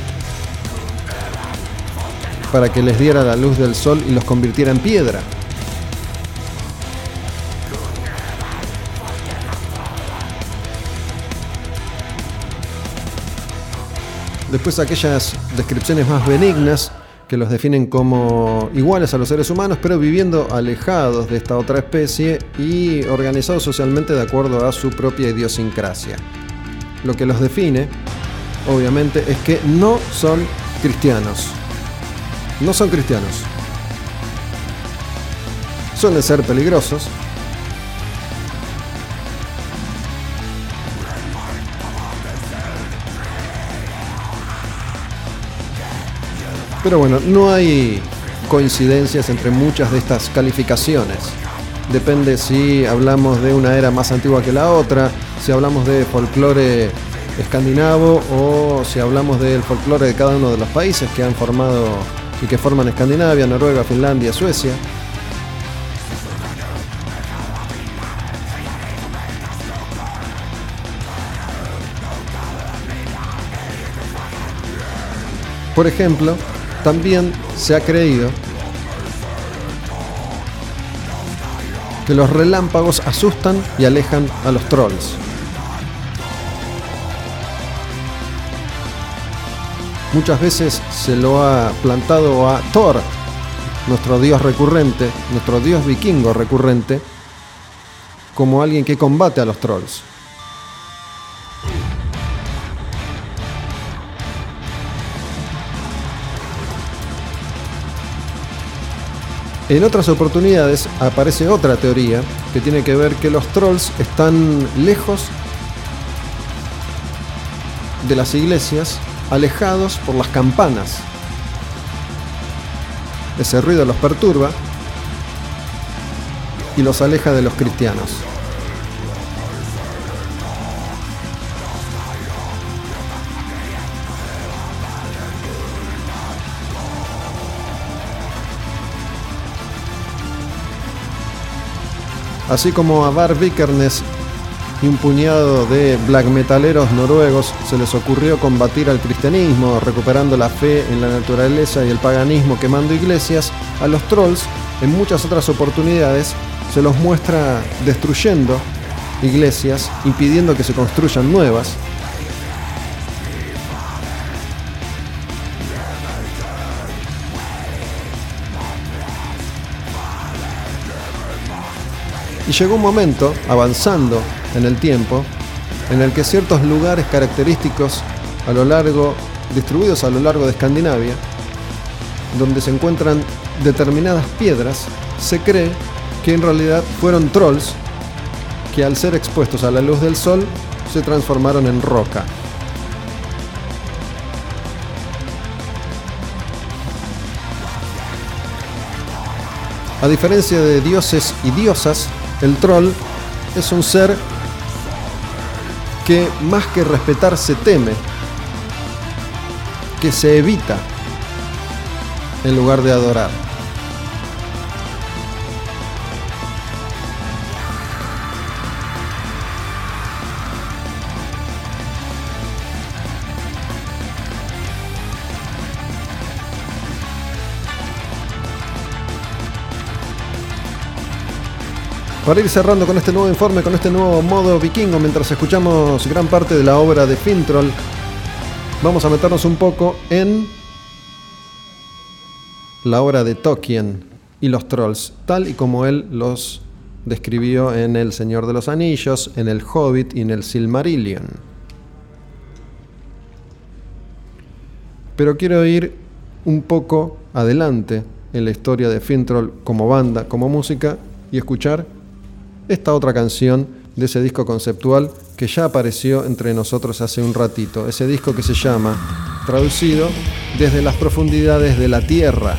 para que les diera la luz del sol y los convirtiera en piedra. Después aquellas descripciones más benignas que los definen como iguales a los seres humanos, pero viviendo alejados de esta otra especie y organizados socialmente de acuerdo a su propia idiosincrasia lo que los define, obviamente, es que no son cristianos. No son cristianos. Suelen ser peligrosos. Pero bueno, no hay coincidencias entre muchas de estas calificaciones. Depende si hablamos de una era más antigua que la otra, si hablamos de folclore escandinavo o si hablamos del folclore de cada uno de los países que han formado y que forman Escandinavia, Noruega, Finlandia, Suecia. Por ejemplo, también se ha creído que los relámpagos asustan y alejan a los trolls. Muchas veces se lo ha plantado a Thor, nuestro dios recurrente, nuestro dios vikingo recurrente, como alguien que combate a los trolls. En otras oportunidades aparece otra teoría que tiene que ver que los trolls están lejos de las iglesias alejados por las campanas. Ese ruido los perturba y los aleja de los cristianos. Así como a Bar Vikernes y un puñado de black metaleros noruegos se les ocurrió combatir al cristianismo, recuperando la fe en la naturaleza y el paganismo quemando iglesias, a los trolls en muchas otras oportunidades se los muestra destruyendo iglesias, impidiendo que se construyan nuevas. Y llegó un momento, avanzando en el tiempo, en el que ciertos lugares característicos a lo largo, distribuidos a lo largo de Escandinavia, donde se encuentran determinadas piedras, se cree que en realidad fueron trolls que al ser expuestos a la luz del sol se transformaron en roca. A diferencia de dioses y diosas, el troll es un ser que más que respetar se teme, que se evita en lugar de adorar. Para ir cerrando con este nuevo informe, con este nuevo modo vikingo, mientras escuchamos gran parte de la obra de Fintroll, vamos a meternos un poco en la obra de Tolkien y los trolls, tal y como él los describió en El Señor de los Anillos, en El Hobbit y en el Silmarillion. Pero quiero ir un poco adelante en la historia de Fintroll como banda, como música, y escuchar esta otra canción de ese disco conceptual que ya apareció entre nosotros hace un ratito, ese disco que se llama, traducido, Desde las profundidades de la Tierra.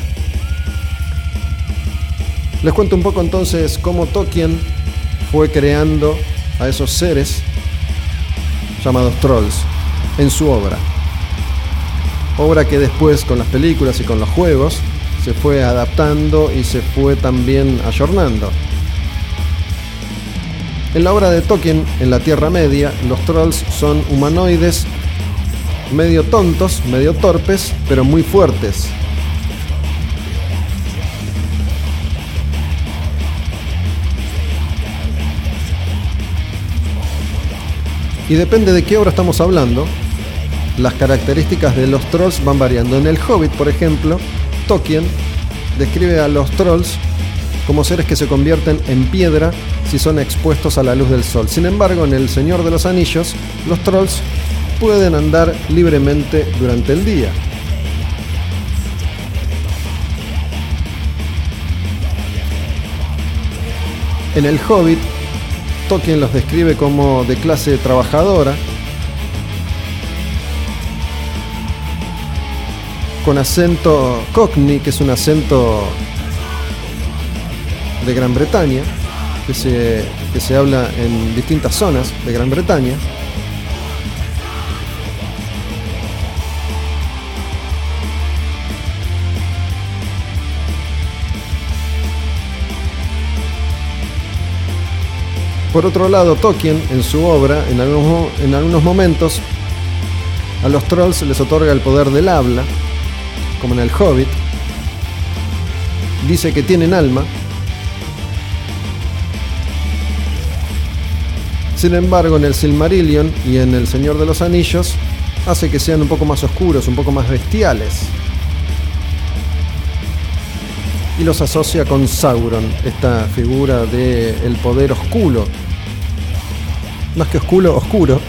Les cuento un poco entonces cómo Tolkien fue creando a esos seres llamados trolls en su obra. Obra que después con las películas y con los juegos se fue adaptando y se fue también ayornando. En la obra de Tolkien, en la Tierra Media, los trolls son humanoides medio tontos, medio torpes, pero muy fuertes. Y depende de qué obra estamos hablando, las características de los trolls van variando. En el Hobbit, por ejemplo, Tolkien describe a los trolls como seres que se convierten en piedra si son expuestos a la luz del sol. Sin embargo, en El Señor de los Anillos, los trolls pueden andar libremente durante el día. En el Hobbit, Tolkien los describe como de clase trabajadora, con acento cockney, que es un acento de Gran Bretaña, que se, que se habla en distintas zonas de Gran Bretaña. Por otro lado, Tolkien, en su obra, en algunos, en algunos momentos, a los trolls les otorga el poder del habla, como en el Hobbit. Dice que tienen alma, Sin embargo, en el Silmarillion y en El Señor de los Anillos hace que sean un poco más oscuros, un poco más bestiales. Y los asocia con Sauron, esta figura del poder oscuro, más que oscuro, oscuro,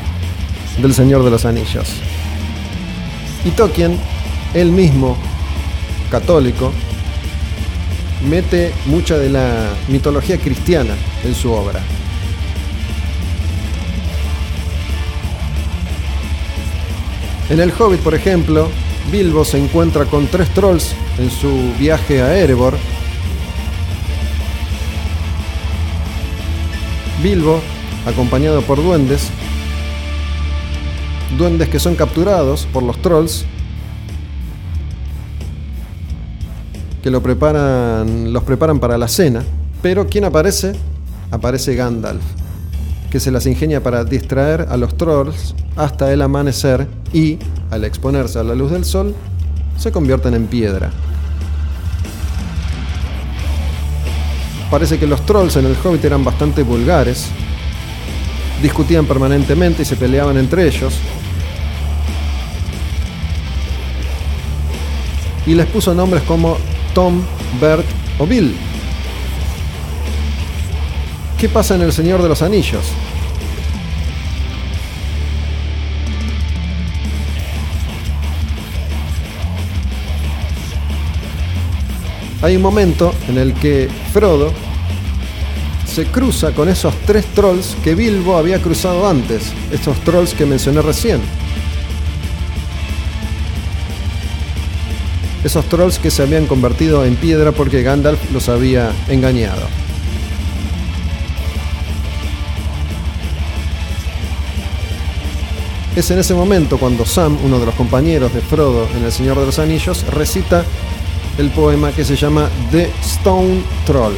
del Señor de los Anillos. Y Tolkien, él mismo, católico, mete mucha de la mitología cristiana en su obra. En el Hobbit, por ejemplo, Bilbo se encuentra con tres trolls en su viaje a Erebor. Bilbo, acompañado por duendes, duendes que son capturados por los trolls, que lo preparan, los preparan para la cena, pero ¿quién aparece? Aparece Gandalf, que se las ingenia para distraer a los trolls hasta el amanecer y, al exponerse a la luz del sol, se convierten en piedra. Parece que los trolls en el Hobbit eran bastante vulgares, discutían permanentemente y se peleaban entre ellos. Y les puso nombres como Tom, Bert o Bill. ¿Qué pasa en El Señor de los Anillos? Hay un momento en el que Frodo se cruza con esos tres trolls que Bilbo había cruzado antes, esos trolls que mencioné recién. Esos trolls que se habían convertido en piedra porque Gandalf los había engañado. Es en ese momento cuando Sam, uno de los compañeros de Frodo en El Señor de los Anillos, recita el poema que se llama The Stone Troll.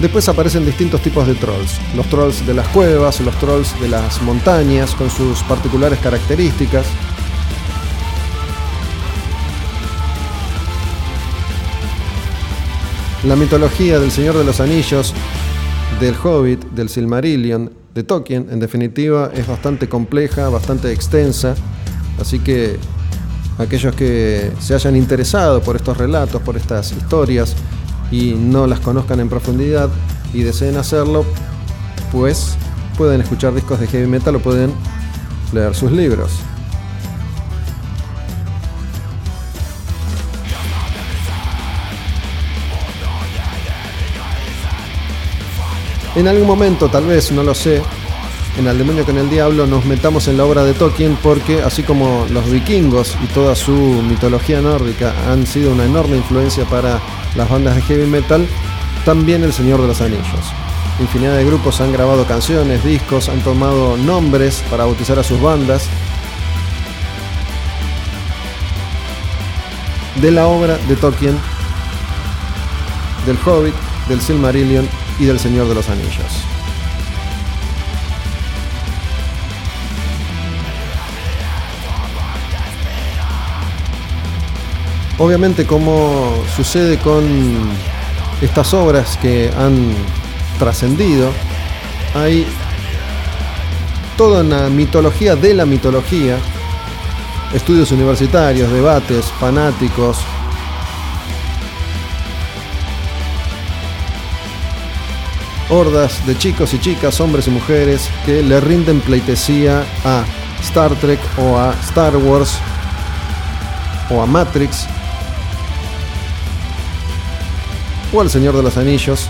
Después aparecen distintos tipos de trolls. Los trolls de las cuevas, los trolls de las montañas, con sus particulares características. La mitología del Señor de los Anillos, del Hobbit, del Silmarillion, de Tolkien, en definitiva, es bastante compleja, bastante extensa, así que aquellos que se hayan interesado por estos relatos, por estas historias y no las conozcan en profundidad y deseen hacerlo, pues pueden escuchar discos de heavy metal o pueden leer sus libros. En algún momento, tal vez, no lo sé, en Al demonio con el diablo nos metamos en la obra de Tolkien porque así como los vikingos y toda su mitología nórdica han sido una enorme influencia para las bandas de heavy metal, también El Señor de los Anillos. Infinidad de grupos han grabado canciones, discos, han tomado nombres para bautizar a sus bandas. De la obra de Tolkien, del Hobbit, del Silmarillion y del Señor de los Anillos. Obviamente como sucede con estas obras que han trascendido, hay toda una mitología de la mitología, estudios universitarios, debates, fanáticos, hordas de chicos y chicas, hombres y mujeres que le rinden pleitesía a Star Trek o a Star Wars o a Matrix o al Señor de los Anillos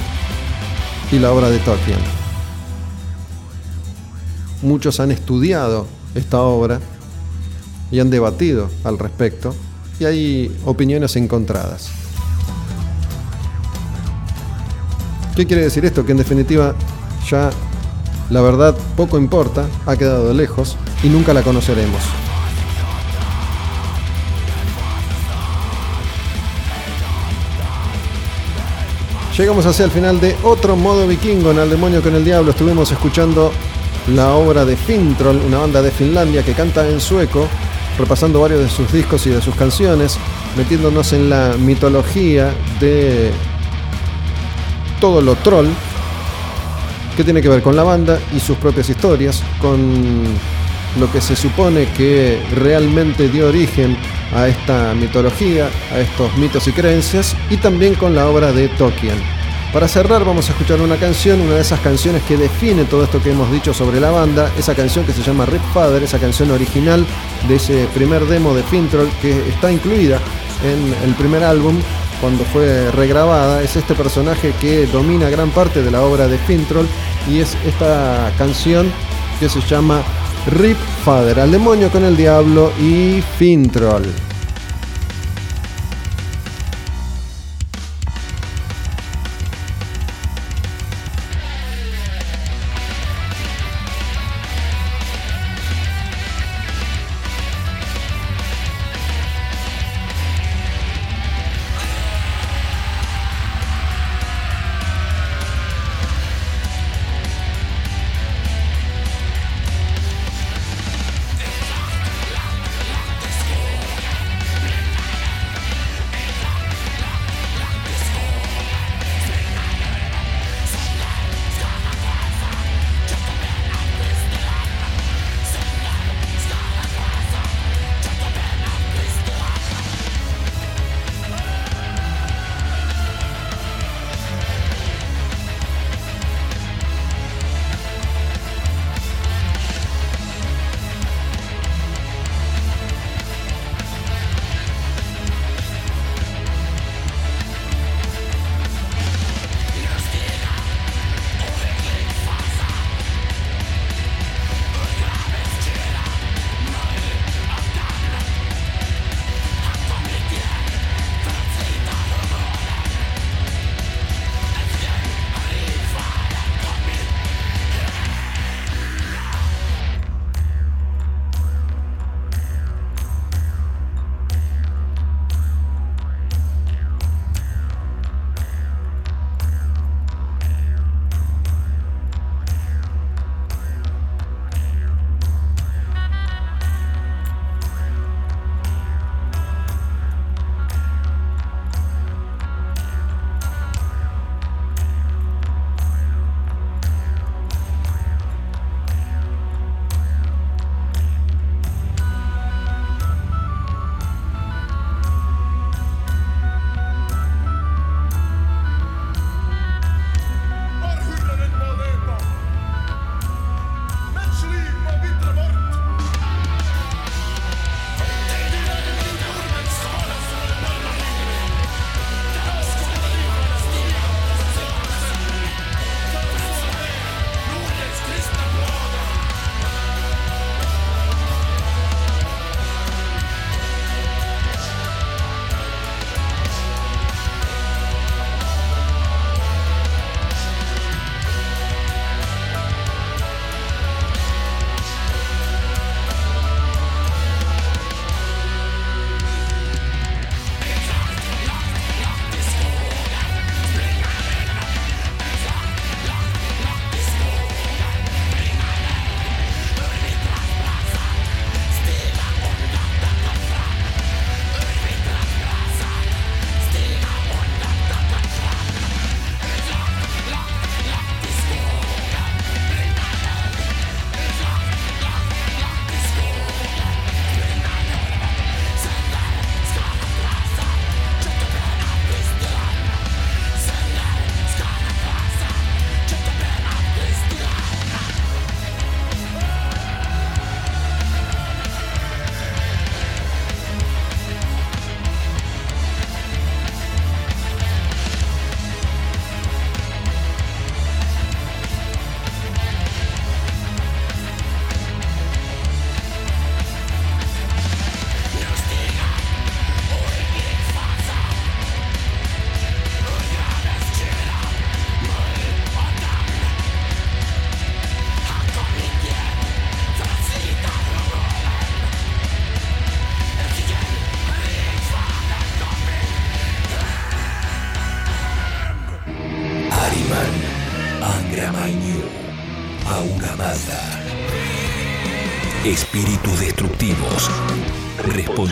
y la obra de Tolkien. Muchos han estudiado esta obra y han debatido al respecto y hay opiniones encontradas. ¿Qué quiere decir esto? Que en definitiva ya la verdad poco importa, ha quedado lejos y nunca la conoceremos. Llegamos hacia el final de otro modo vikingo en Al Demonio con el Diablo. Estuvimos escuchando la obra de Fintroll, una banda de Finlandia que canta en sueco, repasando varios de sus discos y de sus canciones, metiéndonos en la mitología de todo lo troll, que tiene que ver con la banda y sus propias historias, con lo que se supone que realmente dio origen a esta mitología, a estos mitos y creencias, y también con la obra de Tolkien. Para cerrar vamos a escuchar una canción, una de esas canciones que define todo esto que hemos dicho sobre la banda, esa canción que se llama Rip Father, esa canción original de ese primer demo de Fintroll que está incluida en el primer álbum cuando fue regrabada, es este personaje que domina gran parte de la obra de Fintroll y es esta canción que se llama Rip Father, al demonio con el diablo y Fintroll.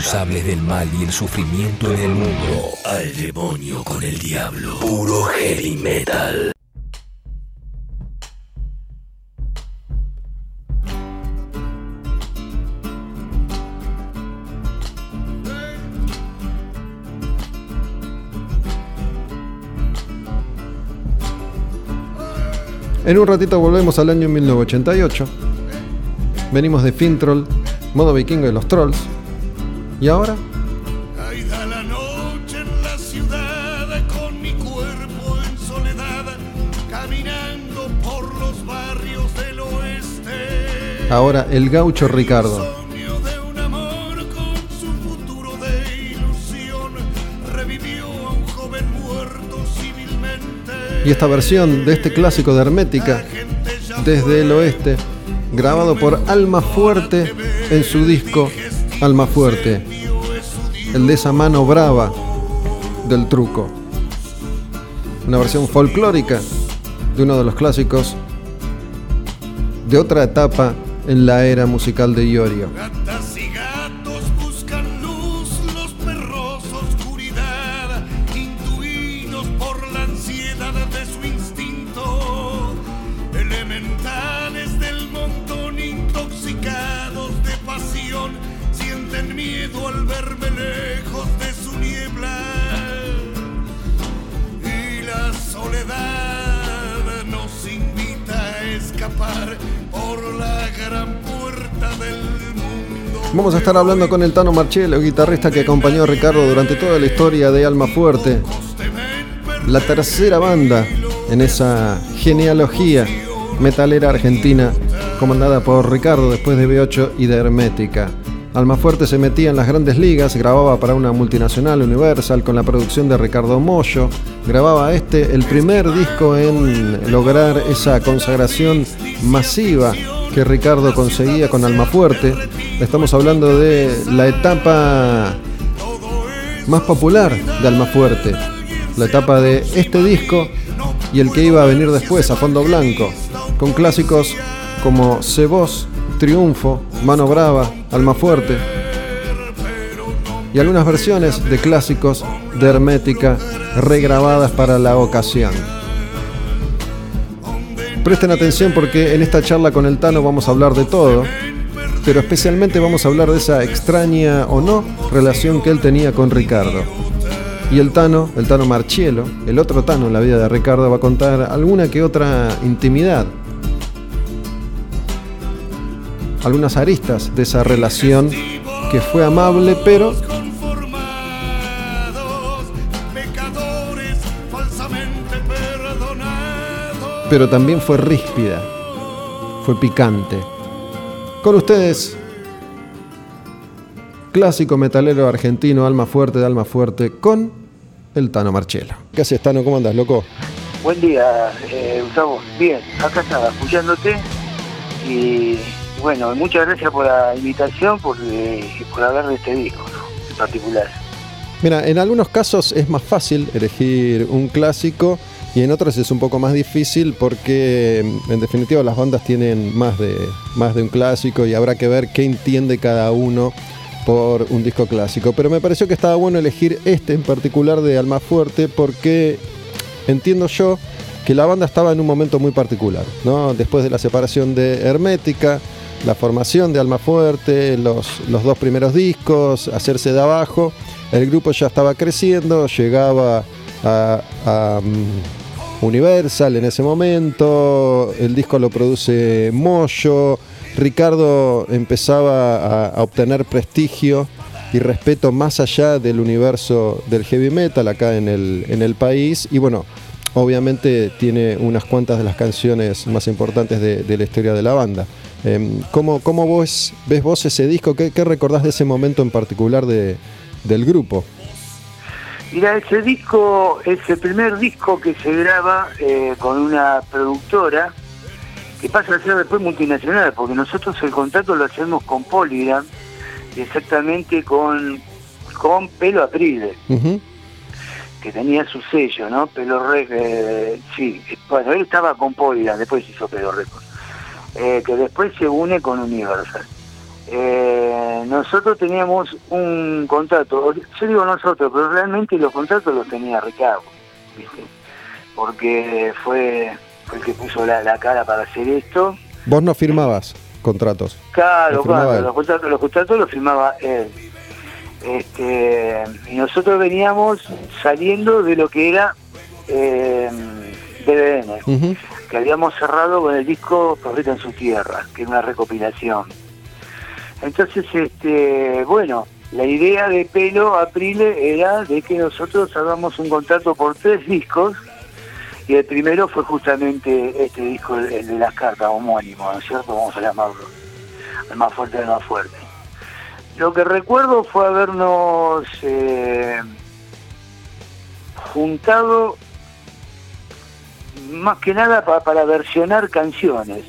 Responsables del mal y el sufrimiento en el mundo. Al demonio con el diablo. Puro heavy metal. En un ratito volvemos al año 1988. Venimos de Fintroll, modo vikingo de los trolls, ¿Y ahora? Caída la noche en la ciudad, mi cuerpo en soledad, caminando por los barrios del oeste. Ahora el gaucho Ricardo. Sueño de un amor con su futuro de ilusión, revivió a un joven muerto civilmente. Y esta versión de este clásico de Hermética, desde el oeste, grabado por Alma Fuerte en su disco Alma Fuerte, el de esa mano brava del truco. Una versión folclórica de uno de los clásicos de otra etapa en la era musical de Iorio. Estar hablando con el Tano Marcello, guitarrista que acompañó a Ricardo durante toda la historia de Alma Fuerte, la tercera banda en esa genealogía metalera argentina comandada por Ricardo después de B8 y de Hermética. Almafuerte se metía en las grandes ligas, grababa para una multinacional Universal con la producción de Ricardo Mollo, grababa este el primer disco en lograr esa consagración masiva que Ricardo conseguía con Almafuerte. Estamos hablando de la etapa más popular de Almafuerte, la etapa de este disco y el que iba a venir después a fondo blanco, con clásicos como Cebos, Triunfo, Mano Brava, Alma Fuerte y algunas versiones de clásicos de Hermética regrabadas para la ocasión. Presten atención porque en esta charla con el Tano vamos a hablar de todo, pero especialmente vamos a hablar de esa extraña o no relación que él tenía con Ricardo. Y el Tano, el Tano Marchielo, el otro Tano en la vida de Ricardo, va a contar alguna que otra intimidad algunas aristas de esa relación que fue amable, pero pero también fue ríspida, fue picante. Con ustedes, clásico metalero argentino, alma fuerte de alma fuerte, con el Tano Marchelo. ¿Qué haces, Tano? ¿Cómo andas, loco? Buen día, eh, Gustavo. Bien, acá estaba escuchándote y bueno, muchas gracias por la invitación, por, eh, por hablar de este disco ¿no? en particular. Mira, en algunos casos es más fácil elegir un clásico y en otros es un poco más difícil porque en definitiva las bandas tienen más de, más de un clásico y habrá que ver qué entiende cada uno por un disco clásico. Pero me pareció que estaba bueno elegir este en particular de Alma Fuerte porque entiendo yo que la banda estaba en un momento muy particular, ¿no? Después de la separación de Hermética, la formación de Alma Fuerte, los, los dos primeros discos, hacerse de abajo, el grupo ya estaba creciendo, llegaba a, a, mm, Universal en ese momento, el disco lo produce Moyo, Ricardo empezaba a, obtener prestigio y respeto más allá del universo del heavy metal acá en el, en el país y bueno, obviamente tiene unas cuantas de las canciones más importantes de, la historia de la banda. Eh, ¿cómo, cómo vos, ves vos ese disco? ¿Qué, qué recordás de ese momento en particular de, del grupo? Mira, ese disco es el primer disco que se graba eh, con una productora que pasa a ser después multinacional, porque nosotros el contrato lo hacemos con Polygram, exactamente con, con Pelo Aprile. Que tenía su sello, ¿no? Pelo Rec, eh, sí, bueno, él estaba con Polygram, después hizo Pelo Record, eh, que después se une con Universal. Eh, nosotros teníamos un contrato, yo digo nosotros, pero realmente los contratos los tenía Ricardo, ¿viste? Porque fue, fue el que puso la, la cara para hacer esto. Vos no firmabas contratos. Claro, claro, los contratos, los contratos los firmaba él. Este, y nosotros veníamos saliendo de lo que era eh, DBN, Ujú. que habíamos cerrado con el disco Profeta en su tierra, que era una recopilación. Entonces, este, bueno, la idea de Pelo Aprile era de que nosotros hagamos un contrato por tres discos y el primero fue justamente este disco, el de las cartas, homónimo, ¿no es cierto? Vamos a llamarlo, el más fuerte del más fuerte. Lo que recuerdo fue habernos eh, juntado más que nada pa- para versionar canciones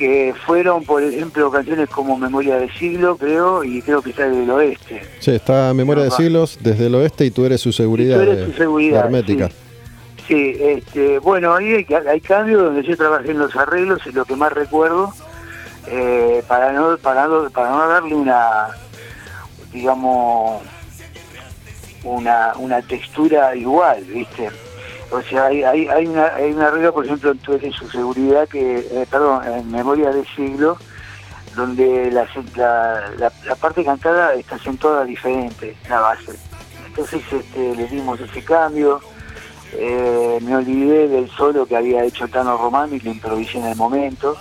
que fueron, por ejemplo, canciones como Memoria del Siglo, creo, y creo que está del Oeste. Sí, está Memoria de No. Siglos desde el oeste y tú eres su seguridad. Tú eres de- su seguridad, de Hermética. sí. Sí, este, bueno, ahí hay, hay cambios donde yo trabajé en los arreglos, es lo que más recuerdo, eh, para no para no, para no darle una, digamos, una, una textura igual, ¿viste? O sea, hay, hay, hay, una, hay un arreglo, por ejemplo, en Tu eres su seguridad, que, eh, perdón, en Memoria del Siglo, donde la, la, la, la parte cantada está acentuada diferente, la base. Entonces este, le dimos ese cambio, eh, me olvidé del solo que había hecho Tano Romano y lo improvisé en el momento,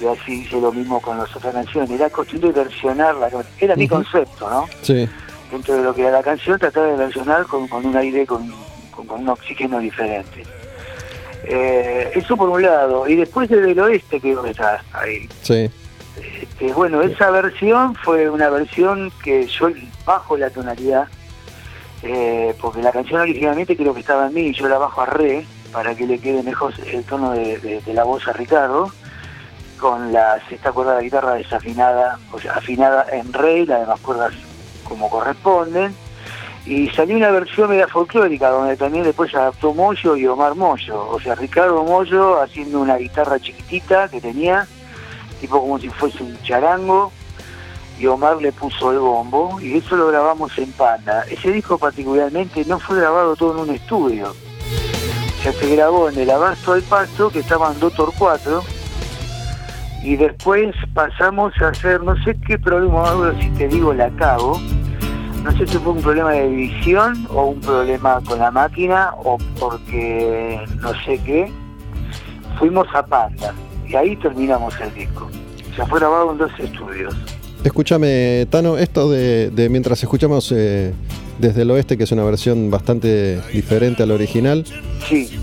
y así hice lo mismo con las otras canciones. Era cuestión de versionarla, era mi Ujú. concepto, ¿no? Sí. Dentro de lo que era la canción, tratar de versionar con, con un aire, con, con, con un oxígeno diferente. Eh, eso por un lado, y después desde el oeste que está ahí. Sí. Este, bueno, esa versión fue una versión que yo bajo la tonalidad, eh, porque la canción originalmente creo que estaba en mí, y yo la bajo a re, para que le quede mejor el tono de, de- de la voz a Ricardo, con la sexta cuerda de la guitarra desafinada, o sea, afinada en re, y las demás cuerdas como corresponden, y salió una versión media folclórica, donde también después adaptó Moyo y Omar Moyo, o sea, Ricardo Moyo haciendo una guitarra chiquitita que tenía, tipo como si fuese un charango, y Omar le puso el bombo, y eso lo grabamos en Panda. Ese disco particularmente no fue grabado todo en un estudio, ya se grabó en el Abasto del Pasto, que estaba en Doctor 4, y después pasamos a hacer, no sé qué problema, si te digo la cago, no sé si fue un problema de edición o un problema con la máquina o porque no sé qué, fuimos a Panda y ahí terminamos el disco. Se fue grabado en dos estudios. Escúchame, Tano, esto de, de mientras escuchamos eh, desde el oeste, que es una versión bastante diferente al original, Sí,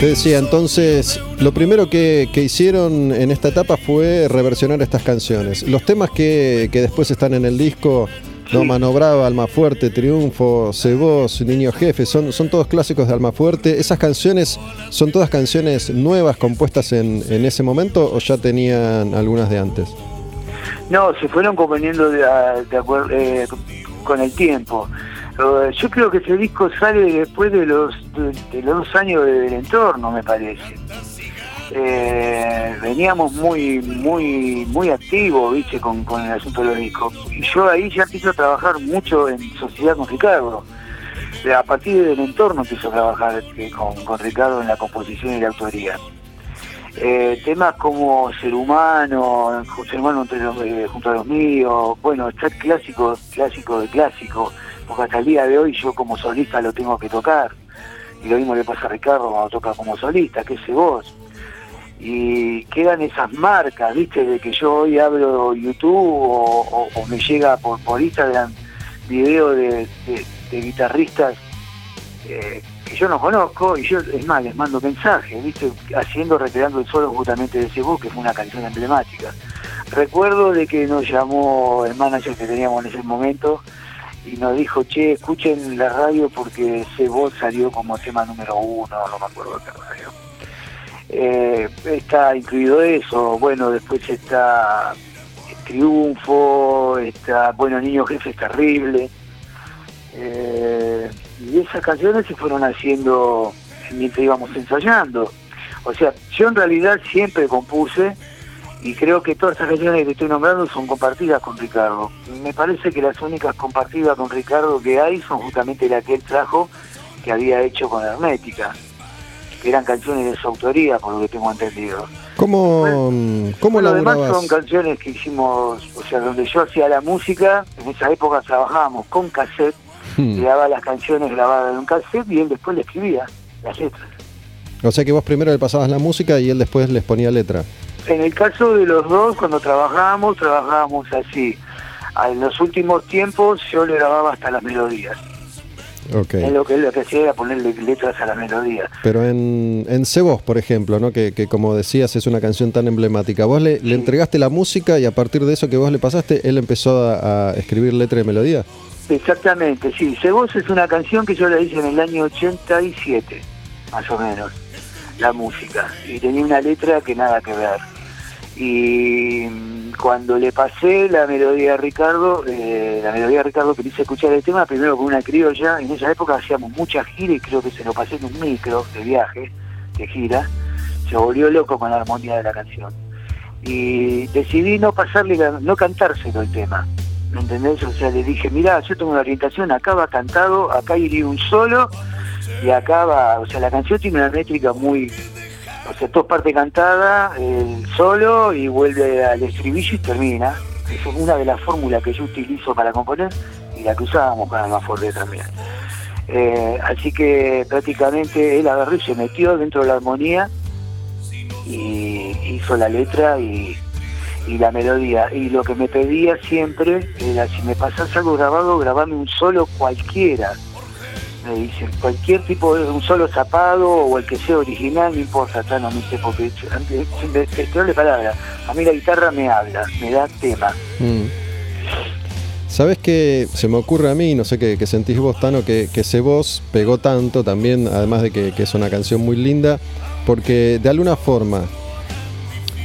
te decía, entonces, lo primero que, que hicieron en esta etapa fue reversionar estas canciones. Los temas que, que después están en el disco, No Sí. Manobraba, Alma Fuerte, Triunfo, Cebos, Niño Jefe, son, son todos clásicos de Alma Fuerte. ¿Esas canciones son todas canciones nuevas compuestas en, en ese momento o ya tenían algunas de antes? no, se fueron componiendo de, a- de acuer- eh, con el tiempo. Eh, Yo creo que ese disco sale después de los, de, los dos años de- del entorno, me parece. Eh, veníamos muy muy muy activos, viste, con, con el asunto de los discos. Y yo ahí ya empiezo a trabajar mucho en sociedad con Ricardo. Eh, A partir del entorno empiezo a trabajar con, con Ricardo en la composición y la autoría. Temas como Ser Humano, Ser Humano entre los- junto a los míos, bueno, está clásico, clásico de clásico, porque hasta el día de hoy yo como solista lo tengo que tocar. Y lo mismo le pasa a Ricardo cuando toca como solista, que ese voz. Y quedan esas marcas, viste, de que yo hoy abro YouTube o me llega por, por Instagram video de, de- de guitarristas eh, que yo no conozco y yo, es más, les mando mensajes, viste, haciendo, recreando el solo justamente de ese bus, que fue una canción emblemática. Recuerdo de que nos llamó el manager que teníamos en ese momento y nos dijo, che, escuchen la radio porque ese voz salió como tema número uno, no me acuerdo qué radio. Eh, está incluido eso, bueno, después está Triunfo, está, bueno, Niño Jefe es terrible. Eh, y esas canciones se fueron haciendo mientras íbamos ensayando. O sea, yo en realidad siempre compuse y creo que todas esas canciones que estoy nombrando son compartidas con Ricardo. Me parece que las únicas compartidas con Ricardo que hay son justamente las que él trajo que había hecho con Hermética, que eran canciones de su autoría, por lo que tengo entendido. ¿Cómo, cómo Lo demás laburabas? son canciones que hicimos, o sea, donde yo hacía la música, en esa época trabajábamos con cassette, Hmm. le daba las canciones grabadas en un cassette y él después le escribía las letras. O sea que vos primero le pasabas la música y él después les ponía letra. En el caso de los dos, cuando trabajábamos, trabajábamos así. En los últimos tiempos yo le grababa hasta las melodías. Ok. Es lo que lo que hacía era ponerle letras a las melodías. Pero en, en Se Vos, por ejemplo, ¿no? Que, que como decías es una canción tan emblemática, vos le, le entregaste la música y a partir de eso que vos le pasaste, él empezó a, a escribir letra y melodía. Exactamente, sí. Cebos es una canción que yo la hice en el año 87, más o menos, la música. Y tenía una letra que nada que ver. Y mm, cuando le pasé la melodía a Ricardo, eh, la melodía a Ricardo que hice escuchar el tema, primero con una criolla, en esa época hacíamos muchas giras y creo que se lo pasé en un micro de viaje, de gira, se volvió loco con la armonía de la canción. Y decidí no pasarle, no cantárselo el tema, ¿me entendés? O sea, le dije, mira, yo tengo una orientación, acá va cantado, acá iría un solo, y acá va, o sea, la canción tiene una métrica muy, o sea, dos partes cantadas, el solo y vuelve al estribillo y termina. Esa es una de las fórmulas que yo utilizo para componer y la que usábamos con Almaforte también. Eh, así que prácticamente él agarró y se metió dentro de la armonía y hizo la letra y la melodía. Y lo que me pedía siempre era, si me pasas algo grabado, grabame un solo cualquiera. Me dicen, cualquier tipo de un solo zapado o el que sea original, no importa, ya no me sé, porque antes, te te doy palabra, a mí la guitarra me habla, me da tema. Mm. ¿Sabes qué se me ocurre a mí? No sé qué, sentís vos, Tano, que, que ese voz pegó tanto también, además de que, que es una canción muy linda, porque de alguna forma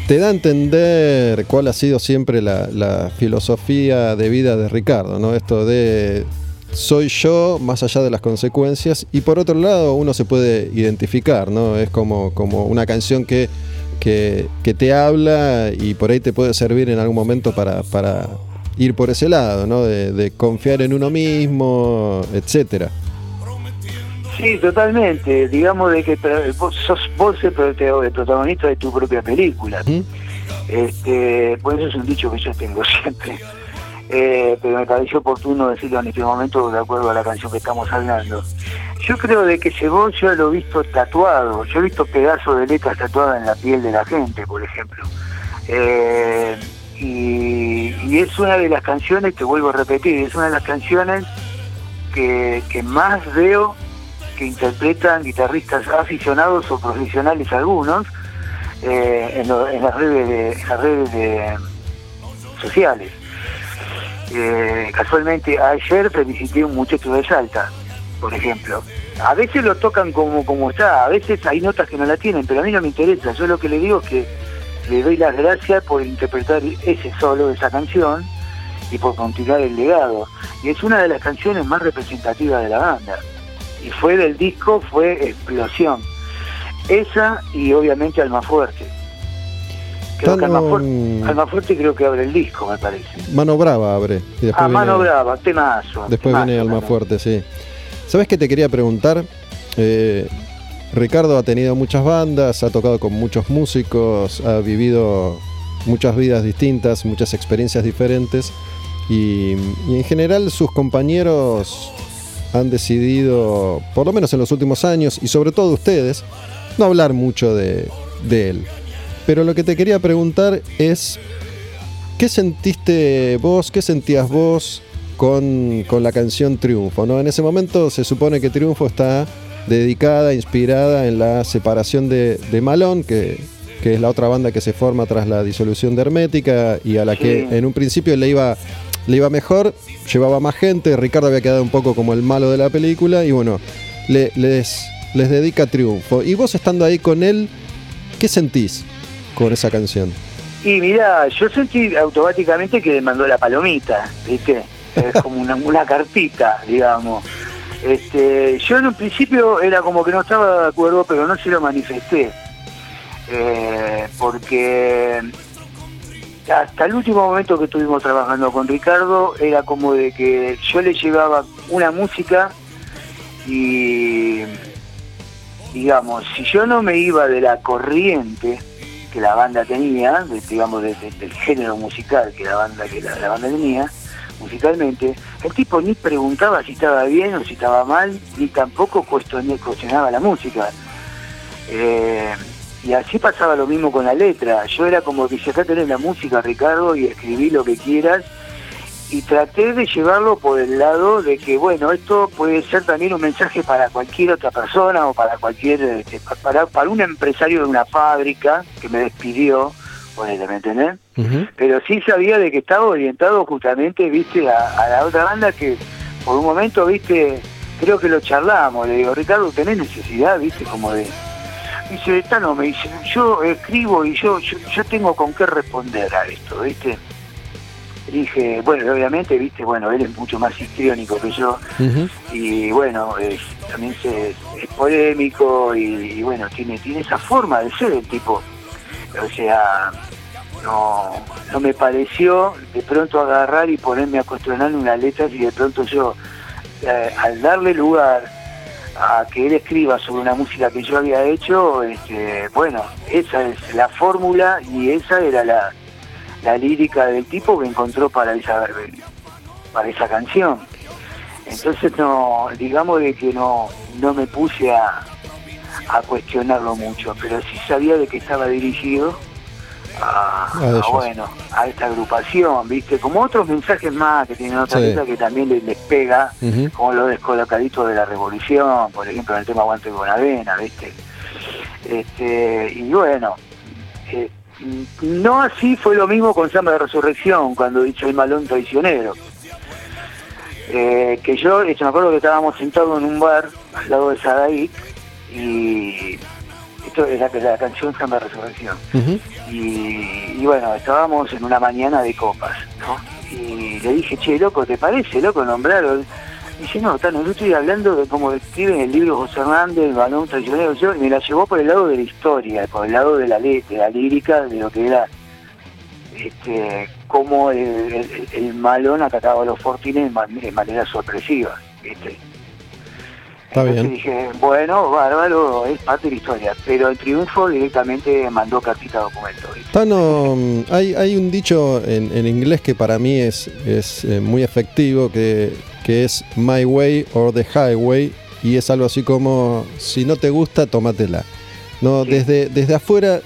te da a entender cuál ha sido siempre la filosofía de vida de Ricardo, ¿no? Esto de soy yo más allá de las consecuencias y por otro lado uno se puede identificar, ¿no? Es como, como una canción que, que, que te habla y por ahí te puede servir en algún momento para, para ir por ese lado, ¿no? De, de confiar en uno mismo, etcétera. Sí, totalmente. Digamos de que vos sos vos el protagonista de tu propia película. ¿Mm? Este, pues eso es un dicho que yo tengo siempre. Eh, pero me pareció oportuno decirlo en este momento de acuerdo a la canción que estamos hablando. Yo creo de que voz yo lo he visto tatuado, yo he visto pedazos de letras tatuadas en la piel de la gente, por ejemplo. Eh, y, es una de las canciones, te vuelvo a repetir, es una de las canciones que, que más veo que interpretan guitarristas aficionados o profesionales algunos eh, en, lo- en las redes, de, en las redes de- sociales. Eh, casualmente ayer felicité un muchacho de Salta, por ejemplo. A veces lo tocan como, como está, a veces hay notas que no la tienen, pero a mí no me interesa. Yo lo que le digo es que le doy las gracias por interpretar ese solo, esa canción, y por continuar el legado. Y es una de las canciones más representativas de la banda. Y fue del disco, fue Explosión. Esa y obviamente Alma Fuerte. Creo que Alma Tano- Fuerte, Alma Fuerte creo que abre el disco, me parece. Mano Brava abre. Y Ah, Mano viene- Brava, temazo. Después temazo viene Alma también. Fuerte, sí. ¿Sabes qué te quería preguntar? Eh, Ricardo ha tenido muchas bandas, ha tocado con muchos músicos, ha vivido muchas vidas distintas, muchas experiencias diferentes y, y en general sus compañeros han decidido, por lo menos en los últimos años, y sobre todo ustedes, no hablar mucho de, de él. Pero lo que te quería preguntar es, ¿qué sentiste vos, qué sentías vos con, con la canción Triunfo? ¿no? En ese momento se supone que Triunfo está dedicada, inspirada en la separación de, de Malón, que, que es la otra banda que se forma tras la disolución de Hermética y a la que en un principio le iba, le iba mejor, llevaba más gente, Ricardo había quedado un poco como el malo de la película y bueno, le- les, les dedica Triunfo. Y vos estando ahí con él, ¿qué sentís con esa canción? Y mira, yo sentí automáticamente que le mandó la palomita, ¿viste? Es como una, una cartita, digamos. Este, yo en un principio era como que no estaba de acuerdo, pero no se lo manifesté. Eh, porque hasta el último momento que estuvimos trabajando con Ricardo era como de que yo le llevaba una música y digamos, si yo no me iba de la corriente que la banda tenía, digamos, de- de- del género musical que la banda que la, banda tenía, musicalmente, el tipo ni preguntaba si estaba bien o si estaba mal, ni tampoco cuestionaba la música. Eh, y así pasaba lo mismo con la letra. Yo era como que si acá tenés la música, Ricardo, y escribí lo que quieras. Y traté de llevarlo por el lado de que, bueno, esto puede ser también un mensaje para cualquier otra persona o para cualquier, este, para, para un empresario de una fábrica que me despidió, ponele, ¿me entendés? Ujú. pero sí sabía de que estaba orientado justamente, viste, a, a la otra banda que por un momento, viste, creo que lo charlamos, le digo, Ricardo, ¿tenés necesidad, viste, como de... Dice, no, me dice, yo escribo y yo, yo, yo tengo con qué responder a esto, viste. Dije, bueno, obviamente, viste, bueno, él es mucho más histriónico que yo, y bueno, también se, es polémico y, y bueno, tiene, tiene esa forma de ser el tipo. O sea, no, no me pareció de pronto agarrar y ponerme a cuestionar una letra y de pronto yo, eh, al darle lugar a que él escriba sobre una música que yo había hecho, este, bueno, esa es la fórmula y esa era la, la lírica del tipo que encontró para esa, para esa canción. Entonces no, digamos de que no, no me puse a, a cuestionarlo mucho, pero sí sabía de que estaba dirigido a, bueno, a esta agrupación, viste, como otros mensajes más que tienen otra Sí. letra que también les, les pega, Ujú. como los descolocaditos de la revolución, por ejemplo en el tema Aguante con Avena, viste. Este, y bueno, eh, no así fue lo mismo con Samba de Resurrección, cuando hizo el malón traicionero. Eh, que yo, eh, me acuerdo que estábamos sentados en un bar al lado de Sadaik y esto es la, la canción Samba de Resurrección. Y, y bueno, estábamos en una mañana de copas, ¿no? Y le dije, che, loco, ¿te parece, loco, nombrarlo? Dice, no, Tano, yo estoy hablando de cómo escribe en el libro José Hernández, el balón traicionero, yo, y me la llevó por el lado de la historia, por el lado de la, de la lírica, de lo que era, este, cómo el, el- el malón atacaba a los fortines de, man- de manera sorpresiva, ¿viste? Está Entonces bien. dije, bueno, bárbaro, es parte de la historia, pero el triunfo directamente mandó cartita documento, ¿viste? Tano, mm, hay, hay un dicho en, en inglés que para mí es, es eh, muy efectivo, que, que es My Way or the Highway, y es algo así como, si no te gusta, tómatela. No, Sí. desde, desde afuera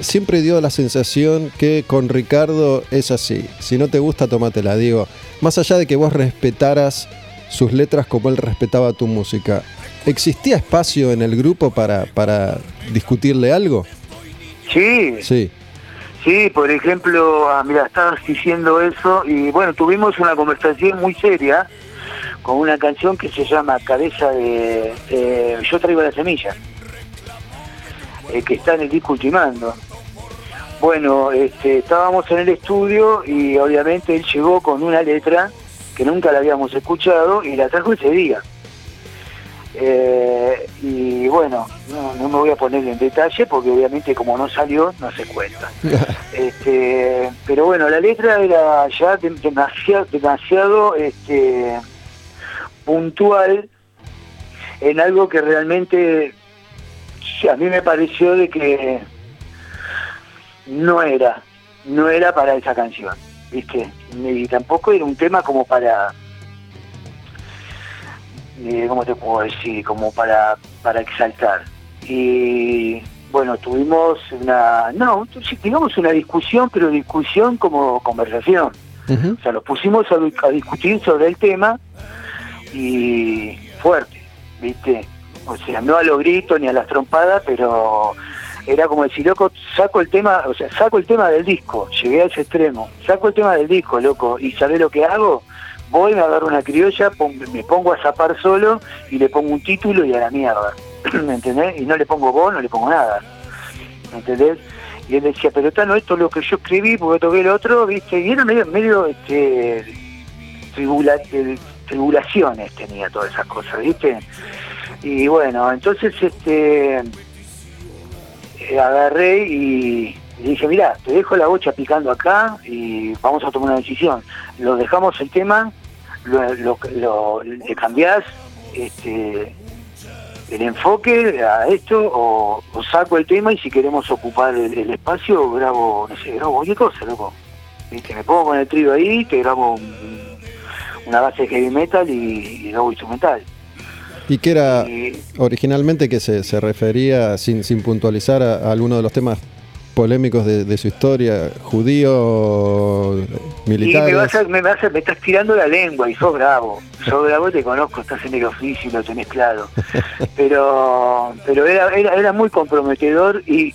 siempre dio la sensación que con Ricardo es así, si no te gusta, tómatela. Digo, más allá de que vos respetaras sus letras como él respetaba tu música, ¿existía espacio en el grupo para, para discutirle algo? Sí, Sí. Sí, por ejemplo, ah, mira, estabas diciendo eso y bueno, tuvimos una conversación muy seria con una canción que se llama Cabeza de eh, Yo traigo la semilla, eh, que está en el disco Ultimando. Bueno, este, estábamos en el estudio y obviamente él llegó con una letra que nunca la habíamos escuchado y la trajo ese día. Eh, y bueno, no, no me voy a poner en detalle porque obviamente como no salió, no se cuenta. Este, pero bueno, la letra era ya de- demasiado, demasiado este, puntual en algo que realmente a mí me pareció de que no era, no era para esa canción, ¿viste? Y tampoco era un tema como para, eh, ¿cómo te puedo decir? Como para, para exaltar. Y bueno, tuvimos una, no, sí, digamos una discusión, pero discusión como conversación. O sea, nos pusimos a, a discutir sobre el tema y fuerte, ¿viste? O sea, no a los gritos ni a las trompadas, pero era como decir, loco, saco el tema, o sea, saco el tema del disco, llegué a ese extremo, saco el tema del disco, loco, y ¿sabés lo que hago? Voy, me agarro una criolla, me pongo a zapar solo y le pongo un título y a la mierda, ¿me entendés? Y no le pongo voz, no le pongo nada, ¿me entendés? Y él decía, pero Tano, esto es lo que yo escribí, porque toqué el otro, ¿viste? Y era medio, medio este, tribula- tribulaciones tenía todas esas cosas, ¿viste? Y bueno, entonces este eh, agarré y, dije, mira, te dejo la bocha picando acá y vamos a tomar una decisión. Lo dejamos el tema, lo, lo, le cambiás este, el enfoque a esto o, saco el tema y si queremos ocupar el, el espacio grabo, no sé, grabo cualquier cosa, loco. ¿Viste? Me pongo con el trío ahí, te grabo un- una base de heavy metal y, y grabo instrumental. Y que era Y- originalmente que se, se refería, sin, sin puntualizar, a, a alguno de los temas polémicos de, de su historia, judío, Y militares. me vas, a, me vas a- me estás tirando la lengua y sos bravo. Sos bravo, te conozco, estás en el oficio y lo tenés claro. Pero pero era, era, era muy comprometedor y,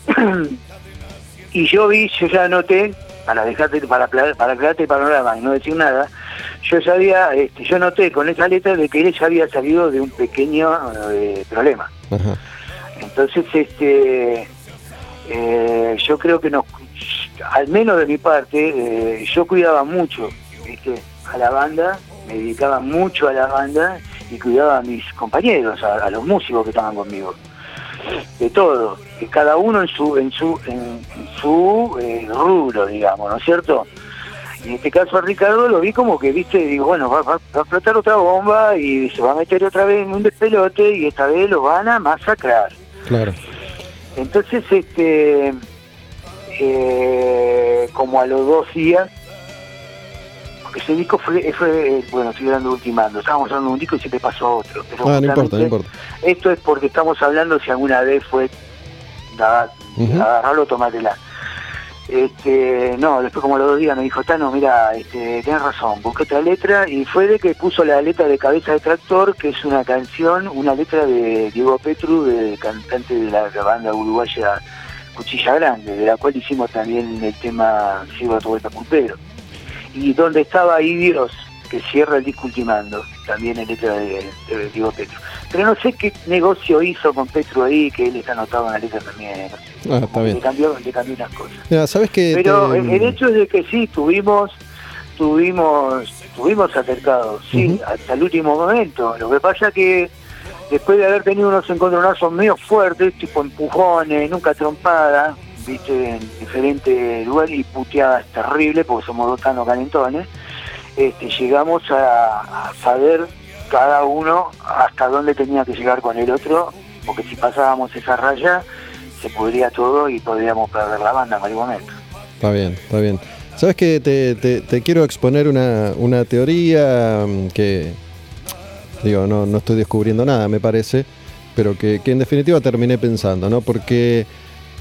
y yo vi, yo ya noté, para dejarte, para, para aclararte el panorama y no decir nada, yo sabía, este, yo noté con esa letra de que él ya había salido de un pequeño eh, problema. Ajá. Entonces, este, eh, yo creo que nos, al menos de mi parte, eh, yo cuidaba mucho ¿viste? a la banda, me dedicaba mucho a la banda y cuidaba a mis compañeros, a, a los músicos que estaban conmigo, de todo, que cada uno en su, en su, en, en su eh, rubro, digamos, ¿no es cierto? Y en este caso a Ricardo lo vi como que, viste, digo, bueno, va, va- va a explotar otra bomba y se va a meter otra vez en un despelote y esta vez lo van a masacrar. Claro. Entonces, este, eh, como a los dos días, ese disco fue, fue bueno, estoy dando ultimando, estábamos hablando de un disco y se te pasó otro. Pero Ah, no importa, no justamente importa. Esto es porque estamos hablando si alguna vez fue da- Ujú. agarrarlo. Este, no, después como a los dos días me dijo, Tano, mira, este, tenés razón, busqué otra letra y fue de que puso la letra de Cabeza de Tractor, que es una canción, una letra de Diego Petru, de cantante de la, la banda uruguaya Cuchilla Grande, de la cual hicimos también el tema Sigo a tu vuelta pulpero. Y donde estaba ahí Dios, que cierra el disco ultimando, también en letra de, de Diego Petru. Pero no sé qué negocio hizo con Petru ahí, que él está anotado en la letra también. no sé. Ah, está que bien. Le cambió, le cambió unas cosas. ¿sabes qué? Pero Te- el, el hecho es de que sí, tuvimos, tuvimos, tuvimos acercados, sí, hasta el último momento. Lo que pasa que después de haber tenido unos encontronazos medio fuertes, tipo empujones, nunca trompada, viste, en diferentes lugares y puteadas terribles, porque somos dos tanos calentones, este, llegamos a, saber cada uno hasta dónde tenía que llegar con el otro, porque si pasábamos esa raya, se pudría todo y podríamos perder la banda en algún momento. Está bien, está bien. Sabes que te quiero exponer una, una teoría mm, que, digo, no, no estoy descubriendo nada, me parece, pero que, que en definitiva terminé pensando, ¿no? Porque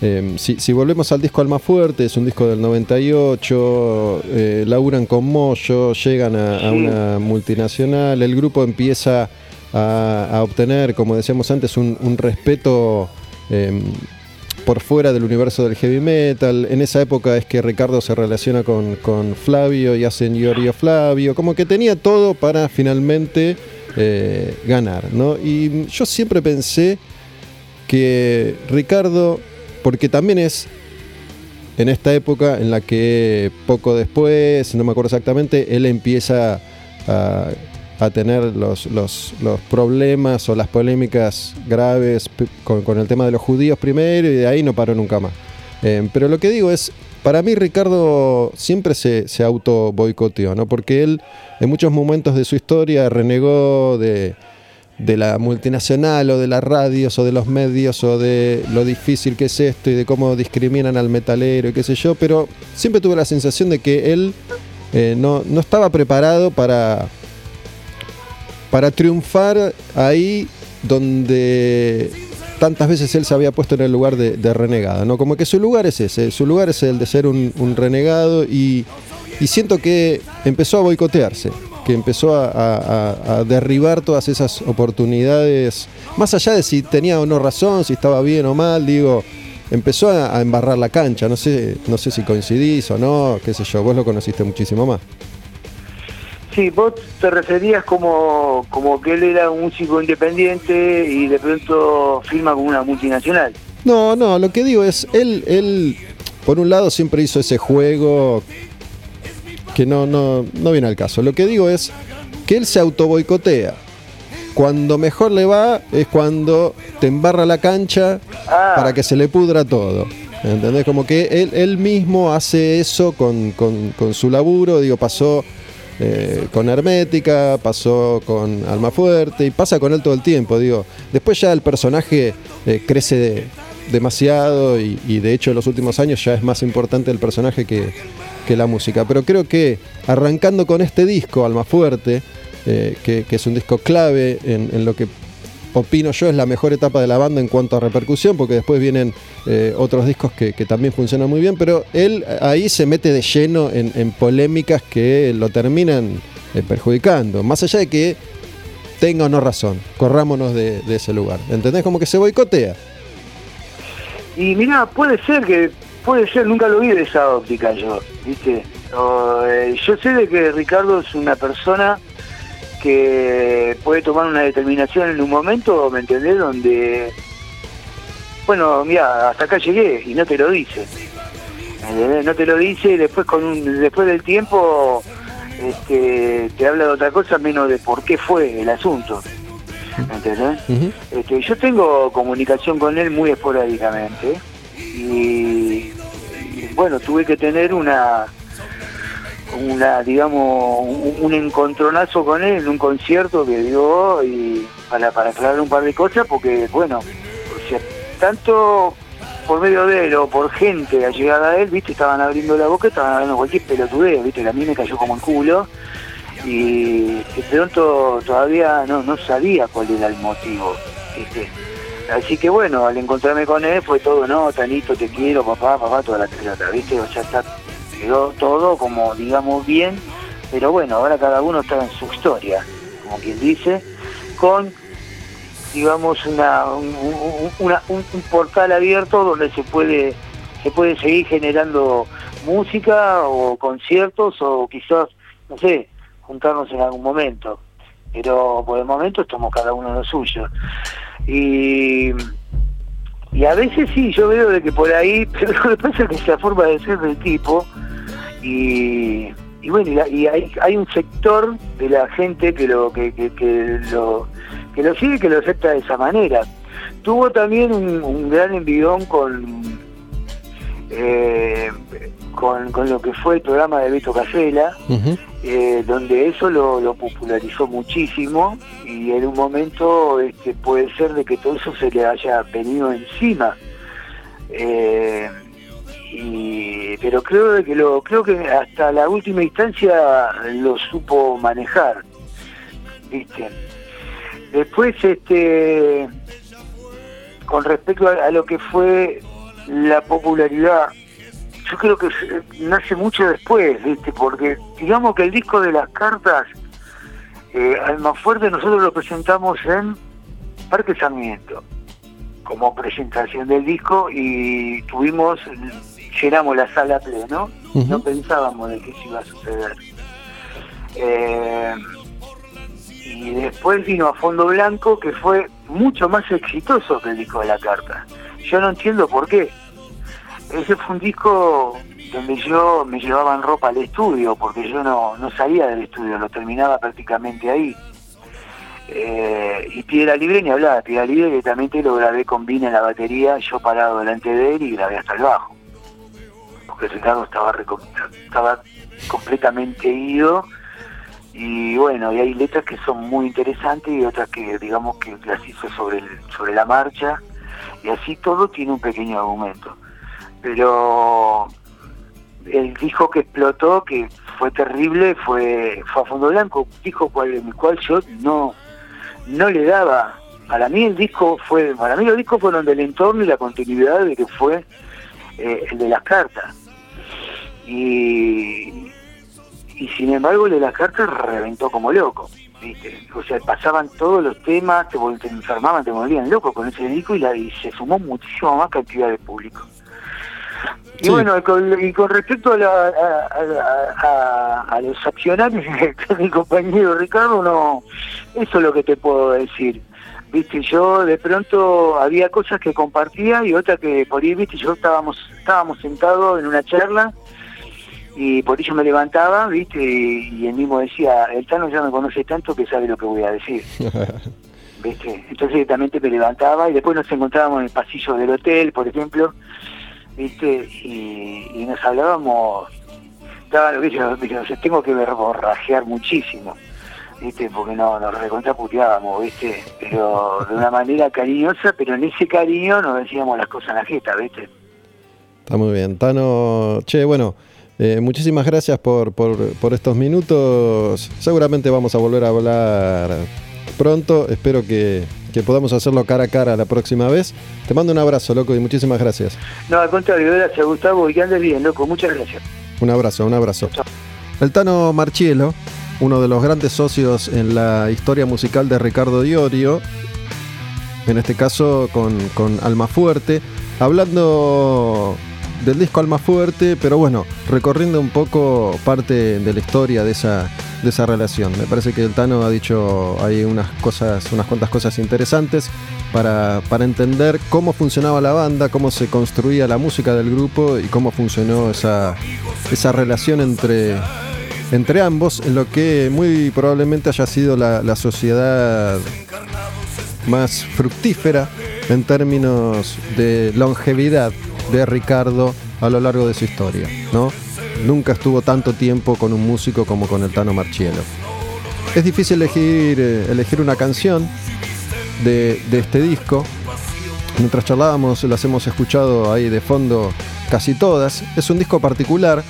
eh, si, si volvemos al disco Alma Fuerte, es un disco del 98, eh, laburan con Moyo, llegan a, una multinacional, el grupo empieza a, a obtener, como decíamos antes, un, un respeto... em, por fuera del universo del heavy metal. En esa época es que Ricardo se relaciona con, con Flavio y hacen Giorgio Flavio. Como que tenía todo para finalmente eh, ganar. ¿no? Y yo siempre pensé que Ricardo, porque también es en esta época en la que poco después, no me acuerdo exactamente, él empieza a, tener los, problemas o las polémicas graves con, el tema de los judíos primero y de ahí no paró nunca más. Eh, pero lo que digo es, para mí Ricardo siempre se, se auto boicoteó, ¿no? porque él en muchos momentos de su historia renegó de, de la multinacional o de las radios o de los medios o de lo difícil que es esto y de cómo discriminan al metalero y qué sé yo, pero siempre tuve la sensación de que él eh, no, no estaba preparado para, para triunfar ahí donde tantas veces él se había puesto en el lugar de, renegado, ¿no? Como que su lugar es ese, su lugar es el de ser un, un renegado y, y siento que empezó a boicotearse, que empezó a, a- a- a derribar todas esas oportunidades, más allá de si tenía o no razón, si estaba bien o mal, digo, empezó a, a embarrar la cancha, no sé, no sé si coincidís o no, qué sé yo, vos lo conociste muchísimo más. Sí, vos te referías como, como que él era un músico independiente y de pronto firma con una multinacional. No, no, lo que digo es, él, él, por un lado siempre hizo ese juego que no, no, no viene al caso. Lo que digo es que él se autoboicotea. Cuando mejor le va es cuando te embarra la cancha Ah. para que se le pudra todo. ¿Entendés? Como que él, él mismo hace eso con, con- con su laburo. Digo, pasó eh, con Hermética, pasó con Alma Fuerte y pasa con él todo el tiempo. Digo, después ya el personaje eh, crece de- demasiado y, y de hecho en los últimos años ya es más importante el personaje que, que la música. Pero creo que arrancando con este disco, Alma Fuerte, eh, que, que es un disco clave en, lo que opino yo, es la mejor etapa de la banda en cuanto a repercusión, porque después vienen eh, otros discos que, también funcionan muy bien, pero él ahí se mete de lleno en, polémicas que lo terminan eh, perjudicando, más allá de que tenga o no razón, corrámonos de, de ese lugar. ¿Entendés? Como que se boicotea. Y mira, puede ser que, puede ser, nunca lo vi de esa óptica yo, ¿viste? O, eh, yo sé de que Ricardo es una persona que puede tomar una determinación en un momento, ¿me entendés? Donde, bueno, mira, hasta acá llegué y no te lo dice. ¿me entendés? No te lo dice y después, con un, después del tiempo este, te habla de otra cosa menos de por qué fue el asunto. ¿Me entendés? Este, yo tengo comunicación con él muy esporádicamente y, bueno, tuve que tener una una digamos un, encontronazo con él en un concierto que dio y para, para aclarar un par de cosas porque bueno, o sea, tanto por medio de él o por gente allegada a él, viste, estaban abriendo la boca, estaban hablando cualquier pelotudeo, viste, que a mí me cayó como el culo y de pronto todavía no, no sabía cuál era el motivo. Así que bueno, al encontrarme con él fue todo, no, Tanito, te quiero, papá, papá, toda la pelota, ¿viste? O sea, está, quedó todo como, digamos, bien, pero bueno, ahora cada uno está en su historia, como quien dice, con, digamos, una, un, un- una- un- un portal abierto donde se puede, se puede seguir generando música o conciertos o quizás, no sé, juntarnos en algún momento. Pero por el momento estamos cada uno en lo suyo. Y, y a veces sí, yo veo de que por ahí, pero lo es que es la forma de ser del tipo. Y, y bueno, y, hay, hay un sector de la gente que lo que, que, lo que lo sigue, que lo acepta de esa manera. Tuvo también un, gran envidón con, eh, con con lo que fue el programa de Beto Casella, eh, donde eso lo, lo popularizó muchísimo y en un momento este, puede ser de que todo eso se le haya venido encima. Eh, y, pero creo de que lo creo que hasta la última instancia lo supo manejar, viste. Después, este, con respecto a, a lo que fue la popularidad yo creo que se- nace mucho después, ¿viste? Porque digamos que el disco de las cartas, eh, Alma Fuerte, nosotros lo presentamos en Parque Sarmiento, como presentación del disco, y tuvimos, llenamos la sala pleno, no pensábamos de que eso iba a suceder. Eh, y después vino a Fondo Blanco, que fue mucho más exitoso que el disco de la carta. Yo no entiendo por qué ese fue un disco donde yo me llevaban ropa al estudio, porque yo no, no salía del estudio, lo terminaba prácticamente ahí. Eh, y Piedra Libre ni hablaba, Piedra Libre directamente lo grabé con Vina en la batería, yo parado delante de él y grabé hasta el bajo. Porque Ricardo estaba, estaba completamente ido y bueno, y hay letras que son muy interesantes y otras que digamos que las hizo sobre, sobre la marcha y así todo tiene un pequeño argumento pero el disco que explotó, que fue terrible, fue, fue a Fondo Blanco, disco cual, el cual yo no, no le daba. Para mí el disco fue, para mí los discos fueron del entorno y la continuidad de que fue eh, el de las cartas. Y, y sin embargo el de las cartas reventó como loco. ¿viste? O sea, pasaban todos los temas, te, te enfermaban, te volvían loco con ese disco y, la, y se sumó muchísimo más cantidad de público. Y Sí. bueno, con, y con respecto a, la- a, a- a- a los accionarios mi compañero Ricardo, no, eso es lo que te puedo decir. Viste, yo de pronto había cosas que compartía y otras que por ahí, viste, yo estábamos, estábamos sentados en una charla y por ello me levantaba, viste, y, y él mismo decía, el Tano ya me conoce tanto que sabe lo que voy a decir. ¿viste? Entonces directamente me levantaba y después nos encontrábamos en el pasillo del hotel, por ejemplo, ¿viste? Y, nos hablábamos, estaba, ¿viste? ¿viste? O sea, tengo que verborrajear muchísimo, ¿viste? Porque no, nos recontraputeábamos, ¿viste? Pero de una manera cariñosa, pero en ese cariño nos decíamos las cosas en la jeta, ¿viste? Está muy bien. Tano, che, bueno, eh, muchísimas gracias por, por, por estos minutos. Seguramente vamos a volver a hablar pronto. Espero que que podamos hacerlo cara a cara la próxima vez. Te mando un abrazo, loco, y muchísimas gracias. No, al contrario, gracias Gustavo y que andes bien, loco, muchas gracias. Un abrazo, un abrazo. El Tano Marchielo, uno de los grandes socios en la historia musical de Ricardo Diorio, en este caso con, con Alma Fuerte, hablando del disco Alma Fuerte, pero bueno, recorriendo un poco parte de la historia de esa, de esa relación. Me parece que el Tano ha dicho ahí unas cosas, unas cuantas cosas interesantes para, para entender cómo funcionaba la banda, cómo se construía la música del grupo y cómo funcionó esa, esa relación entre, entre ambos, en lo que muy probablemente haya sido la, la sociedad más fructífera en términos de longevidad de Ricardo a lo largo de su historia, ¿no? Nunca estuvo tanto tiempo con un músico como con el Tano Marchielo. Es difícil elegir, eh, elegir una canción de, de este disco. Mientras charlábamos, las hemos escuchado ahí de fondo casi todas. Es un disco particular.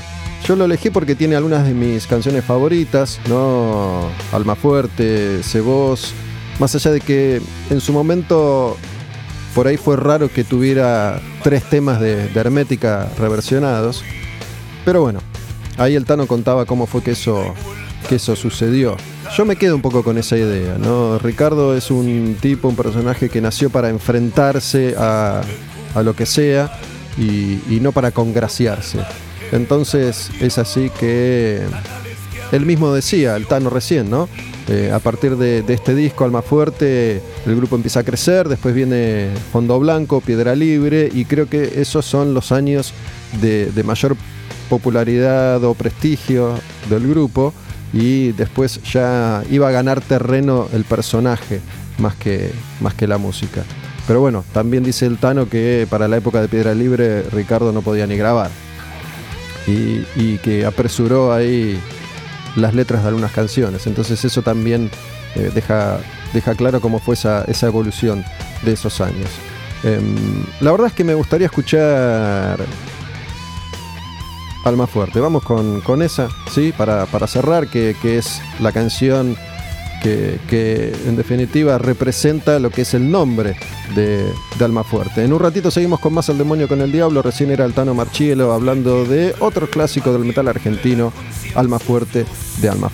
Yo lo elegí porque tiene algunas de mis canciones favoritas, ¿no? Alma Fuerte, Cebos. Más allá de que en su momento por ahí fue raro que tuviera tres temas de, Hermética reversionados. Pero bueno, ahí el Tano contaba cómo fue que eso, que eso sucedió. Yo me quedo un poco con esa idea, ¿no? Ricardo es un tipo, un personaje que nació para enfrentarse a, a lo que sea y, y no para congraciarse. Entonces es así que él mismo decía, el Tano recién, ¿no? Eh, a partir de, este disco, Alma Fuerte, el grupo empieza a crecer, después viene Fondo Blanco, Piedra Libre, y creo que esos son los años de, mayor popularidad o prestigio del grupo, y después ya iba a ganar terreno el personaje más que, más que la música. Pero bueno, también dice el Tano que para la época de Piedra Libre Ricardo no podía ni grabar. Y que apresuró ahí las letras de algunas canciones. Entonces eso también eh, deja, deja claro cómo fue esa, esa evolución de esos años. Eh, la verdad es que me gustaría escuchar Alma Fuerte. Vamos con, con esa, ¿sí? Para, para cerrar, que, que, es la canción que, en definitiva representa lo que es el nombre de, de, Alma Fuerte. En un ratito seguimos con más El Demonio con el Diablo. Recién era Altano Marchielo hablando de otro clásico del metal argentino, Alma Fuerte de Alma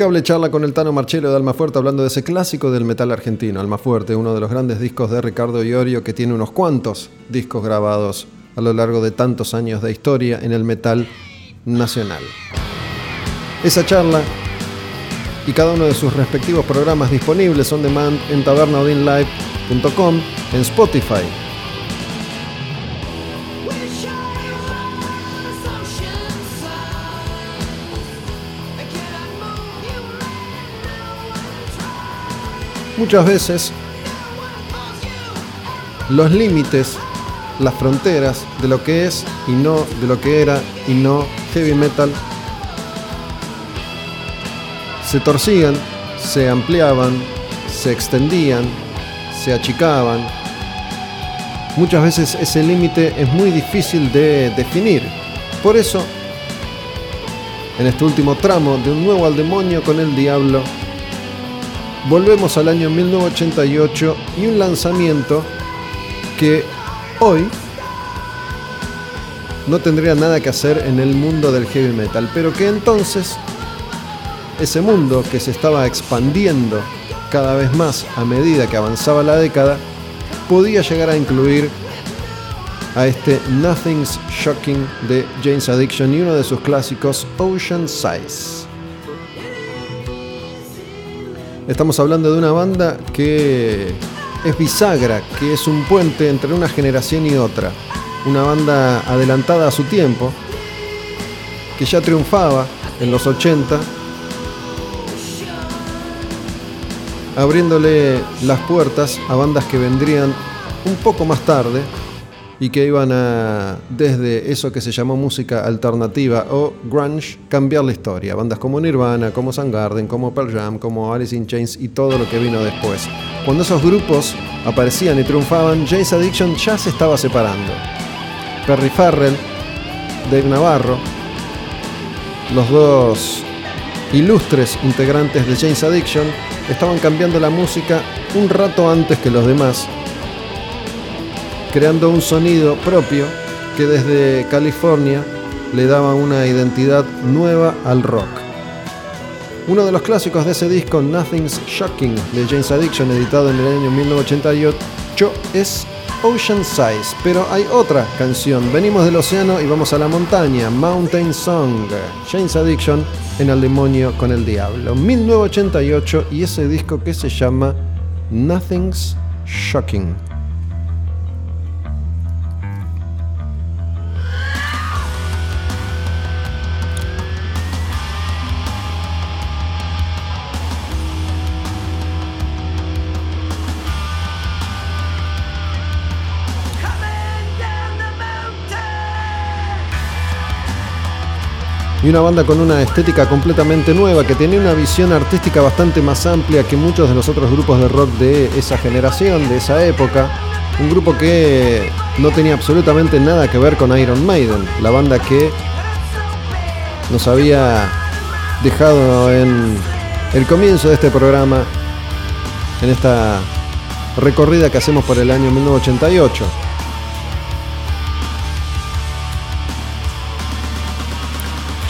Impecable charla con el Tano Marchelo de Almafuerte hablando de ese clásico del metal argentino, Almafuerte, uno de los grandes discos de Ricardo Iorio que tiene unos cuantos discos grabados a lo largo de tantos años de historia en el metal nacional. Esa charla y cada uno de sus respectivos programas disponibles on demand en tabernaudinlive.com, en Spotify. Muchas veces los límites, las fronteras de lo que es y no de lo que era y no heavy metal se torcían, se ampliaban, se extendían, se achicaban. Muchas veces ese límite es muy difícil de definir. Por eso, en este último tramo de Un nuevo al demonio con el diablo, volvemos al año 1988 y un lanzamiento que hoy no tendría nada que hacer en el mundo del heavy metal, pero que entonces ese mundo que se estaba expandiendo cada vez más a medida que avanzaba la década, podía llegar a incluir a este Nothing's Shocking de James Addiction y uno de sus clásicos Ocean Size. Estamos hablando de una banda que es bisagra, que es un puente entre una generación y otra. Una banda adelantada a su tiempo, que ya triunfaba en los 80 abriéndole las puertas a bandas que vendrían un poco más tarde y que iban a, desde eso que se llamó música alternativa o grunge, cambiar la historia. Bandas como Nirvana, como Soundgarden, como Pearl Jam, como Alice in Chains y todo lo que vino después. Cuando esos grupos aparecían y triunfaban, James Addiction ya se estaba separando. Perry Farrell, Dave Navarro, los dos ilustres integrantes de James Addiction, estaban cambiando la música un rato antes que los demás, creando un sonido propio que desde California le daba una identidad nueva al rock. Uno de los clásicos de ese disco, Nothing's Shocking, de James Addiction, editado en el año 1988, es Ocean Size, pero hay otra canción. Venimos del océano y vamos a la montaña, Mountain Song, James Addiction en El demonio con el diablo, 1988 y ese disco que se llama Nothing's Shocking. Y una banda con una estética completamente nueva, que tenía una visión artística bastante más amplia que muchos de los otros grupos de rock de esa generación, de esa época. Un grupo que no tenía absolutamente nada que ver con Iron Maiden, la banda que nos había dejado en el comienzo de este programa, en esta recorrida que hacemos por el año 1988.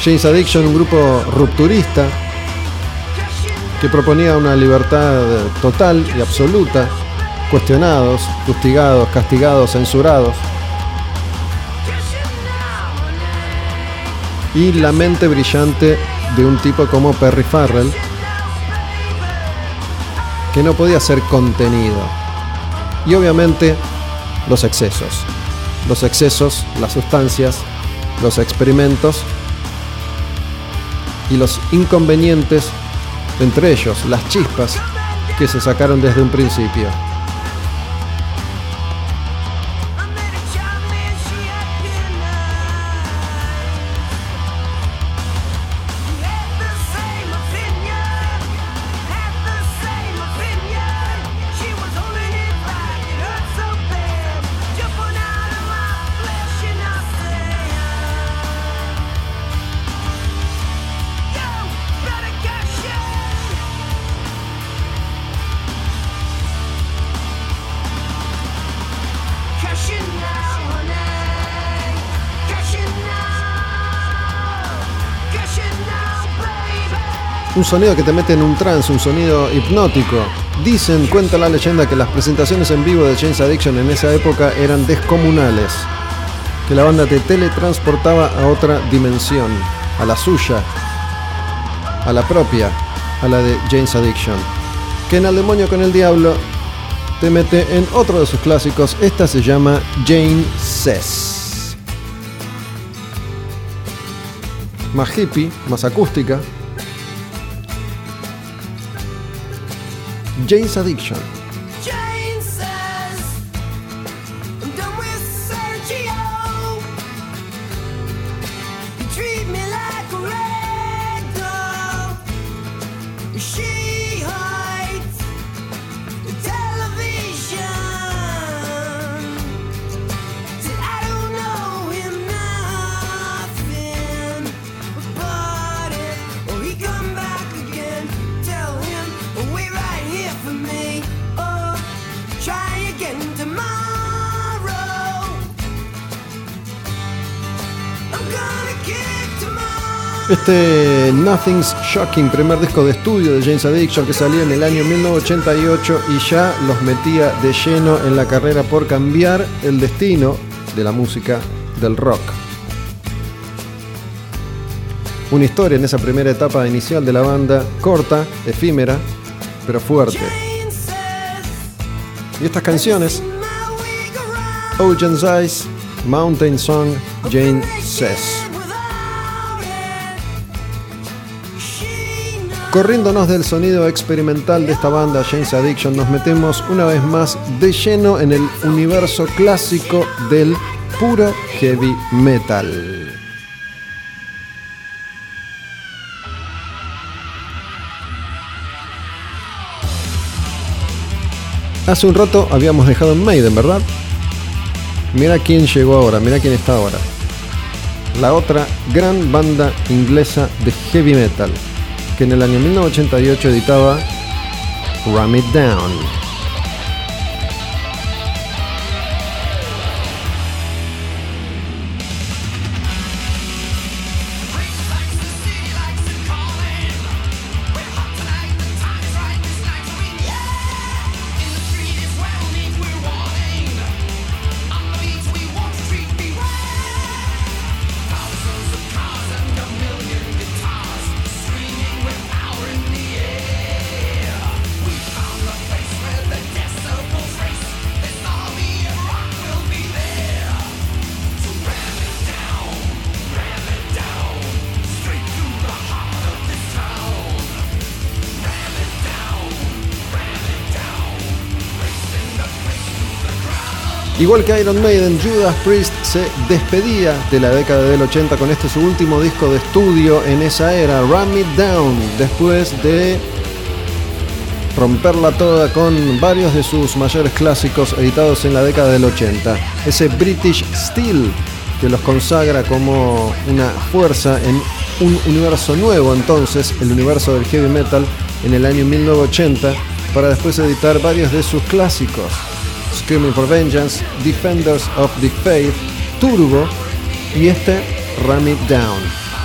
James Addiction, un grupo rupturista que proponía una libertad total y absoluta, cuestionados, fustigados, castigados, censurados. Y la mente brillante de un tipo como Perry Farrell, que no podía ser contenido. Y obviamente los excesos. Los excesos, las sustancias, los experimentos y los inconvenientes, entre ellos las chispas que se sacaron desde un principio. Un sonido que te mete en un trance, un sonido hipnótico. Dicen, cuenta la leyenda, que las presentaciones en vivo de James Addiction en esa época eran descomunales. Que la banda te teletransportaba a otra dimensión, a la suya, a la propia, a la de James Addiction. Que en Al Demonio con el Diablo te mete en otro de sus clásicos. Esta se llama Jane Says. Más hippie, más acústica. Jane's Addiction. Este Nothing's Shocking, primer disco de estudio de James Addiction que salía en el año 1988 y ya los metía de lleno en la carrera por cambiar el destino de la música del rock. Una historia en esa primera etapa inicial de la banda, corta, efímera, pero fuerte. Y estas canciones. Ocean's Eyes, Mountain Song, Jane Says. Corriéndonos del sonido experimental de esta banda James Addiction, nos metemos una vez más de lleno en el universo clásico del puro heavy metal. Hace un rato habíamos dejado en Maiden, ¿verdad? Mira quién llegó ahora, mira quién está ahora. La otra gran banda inglesa de heavy metal, que en el año 1988 editaba Ram It Down. Igual que Iron Maiden, Judas Priest se despedía de la década del 80 con este su último disco de estudio en esa era, Ram It Down, después de romperla toda con varios de sus mayores clásicos editados en la década del 80. Ese British Steel que los consagra como una fuerza en un universo nuevo entonces, el universo del heavy metal en el año 1980, para después editar varios de sus clásicos. Screaming for Vengeance, Defenders of the Faith, Turbo y este Ram It Down,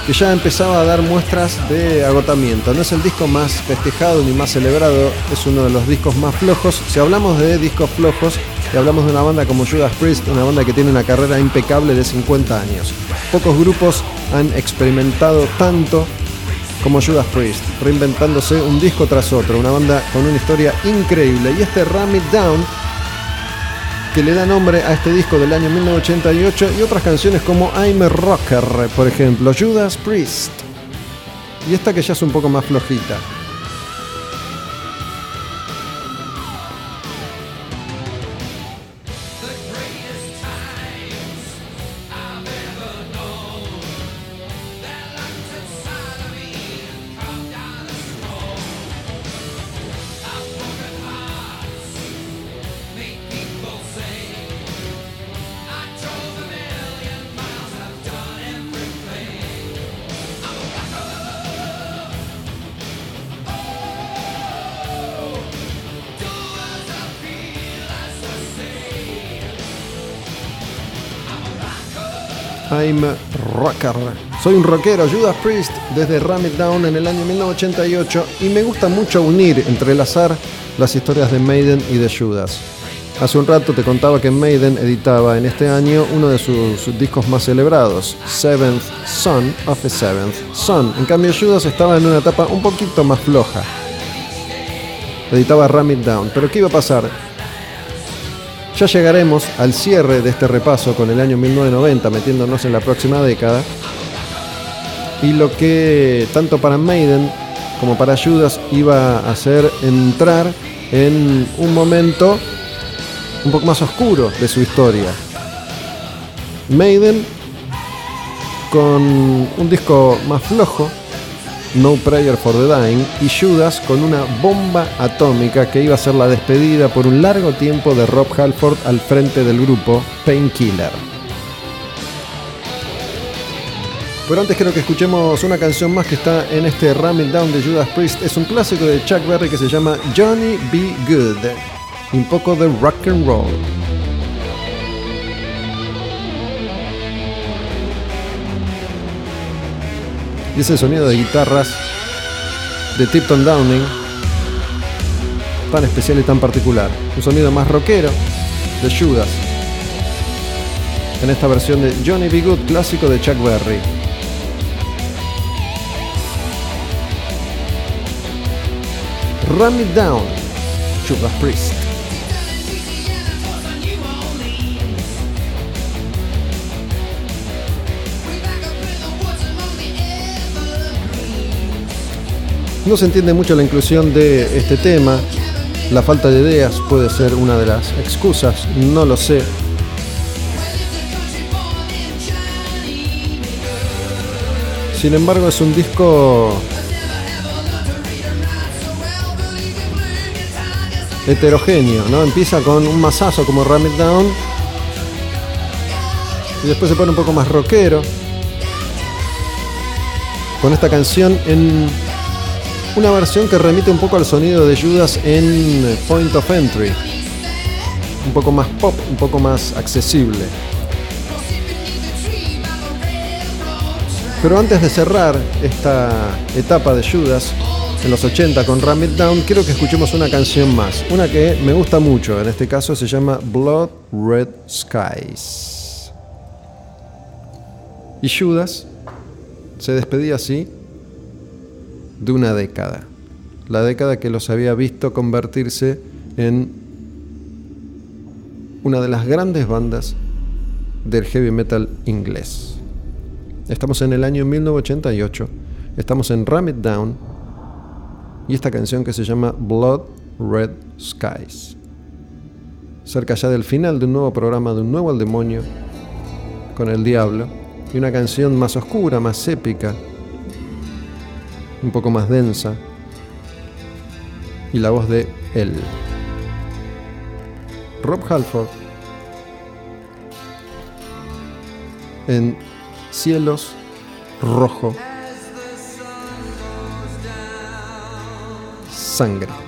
que ya empezaba a dar muestras de agotamiento. No es el disco más festejado ni más celebrado, es uno de los discos más flojos. Si hablamos de discos flojos, y hablamos de una banda como Judas Priest, una banda que tiene una carrera impecable de 50 años. Pocos grupos han experimentado tanto como Judas Priest, reinventándose un disco tras otro, una banda con una historia increíble. Y este Ram It Down que le da nombre a este disco del año 1988 y otras canciones como I'm a Rocker, por ejemplo, Judas Priest. Y esta que ya es un poco más flojita. Soy un rockero, Judas Priest, desde Ram It Down en el año 1988 y me gusta mucho unir, entrelazar las historias de Maiden y de Judas. Hace un rato te contaba que Maiden editaba en este año uno de sus, discos más celebrados, Seventh Son of a Seventh Son. En cambio Judas estaba en una etapa un poquito más floja. Editaba Ram It Down. Pero ¿qué iba a pasar? Ya llegaremos al cierre de este repaso con el año 1990, metiéndonos en la próxima década. Y lo que tanto para Maiden como para Judas iba a hacer entrar en un momento un poco más oscuro de su historia. Maiden con un disco más flojo, No Prayer for the Dying, y Judas con una bomba atómica que iba a ser la despedida por un largo tiempo de Rob Halford al frente del grupo Painkiller. Pero antes quiero que escuchemos una canción más que está en este Ram It Down de Judas Priest. Es un clásico de Chuck Berry que se llama Johnny Be Good. Un poco de rock and roll. Y ese sonido de guitarras de Tipton Downing, tan especial y tan particular. Un sonido más rockero de Judas. En esta versión de Johnny B. Good, clásico de Chuck Berry. Ram It Down, Judas Priest. No se entiende mucho la inclusión de este tema. La falta de ideas puede ser una de las excusas, no lo sé. Sin embargo, es un disco heterogéneo, ¿no? Empieza con un masazo como Ram It Down y después se pone un poco más rockero con esta canción en una versión que remite un poco al sonido de Judas en Point of Entry. Un poco más pop, un poco más accesible. Pero antes de cerrar esta etapa de Judas en los 80 con Ram It Down, quiero que escuchemos una canción más. Una que me gusta mucho, en este caso se llama Blood Red Skies. Y Judas se despedía así de una década. La década que los había visto convertirse en una de las grandes bandas del heavy metal inglés. Estamos en el año 1988, estamos en Ram It Down y esta canción que se llama Blood Red Skies. Cerca ya del final de un nuevo programa de un nuevo al demonio con el diablo y una canción más oscura, más épica, un poco más densa y la voz de él. Rob Halford en Cielos Rojo Sangre.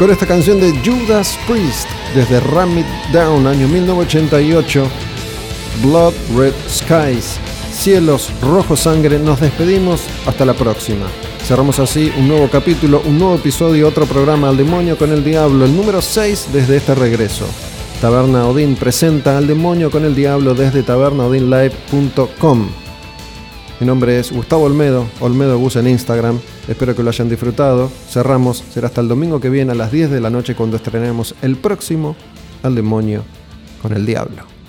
Con esta canción de Judas Priest, desde Ram It Down, año 1988, Blood Red Skies, Cielos Rojo Sangre, nos despedimos hasta la próxima. Cerramos así un nuevo capítulo, un nuevo episodio, otro programa Al Demonio con el Diablo, el número 6 desde este regreso. Taberna Odín presenta Al Demonio con el Diablo desde tabernaodinlive.com. Mi nombre es Gustavo Olmedo, Olmedo Gus en Instagram. Espero que lo hayan disfrutado. Cerramos, será hasta el domingo que viene a las 10 de la noche cuando estrenemos el próximo Al Demonio con el Diablo.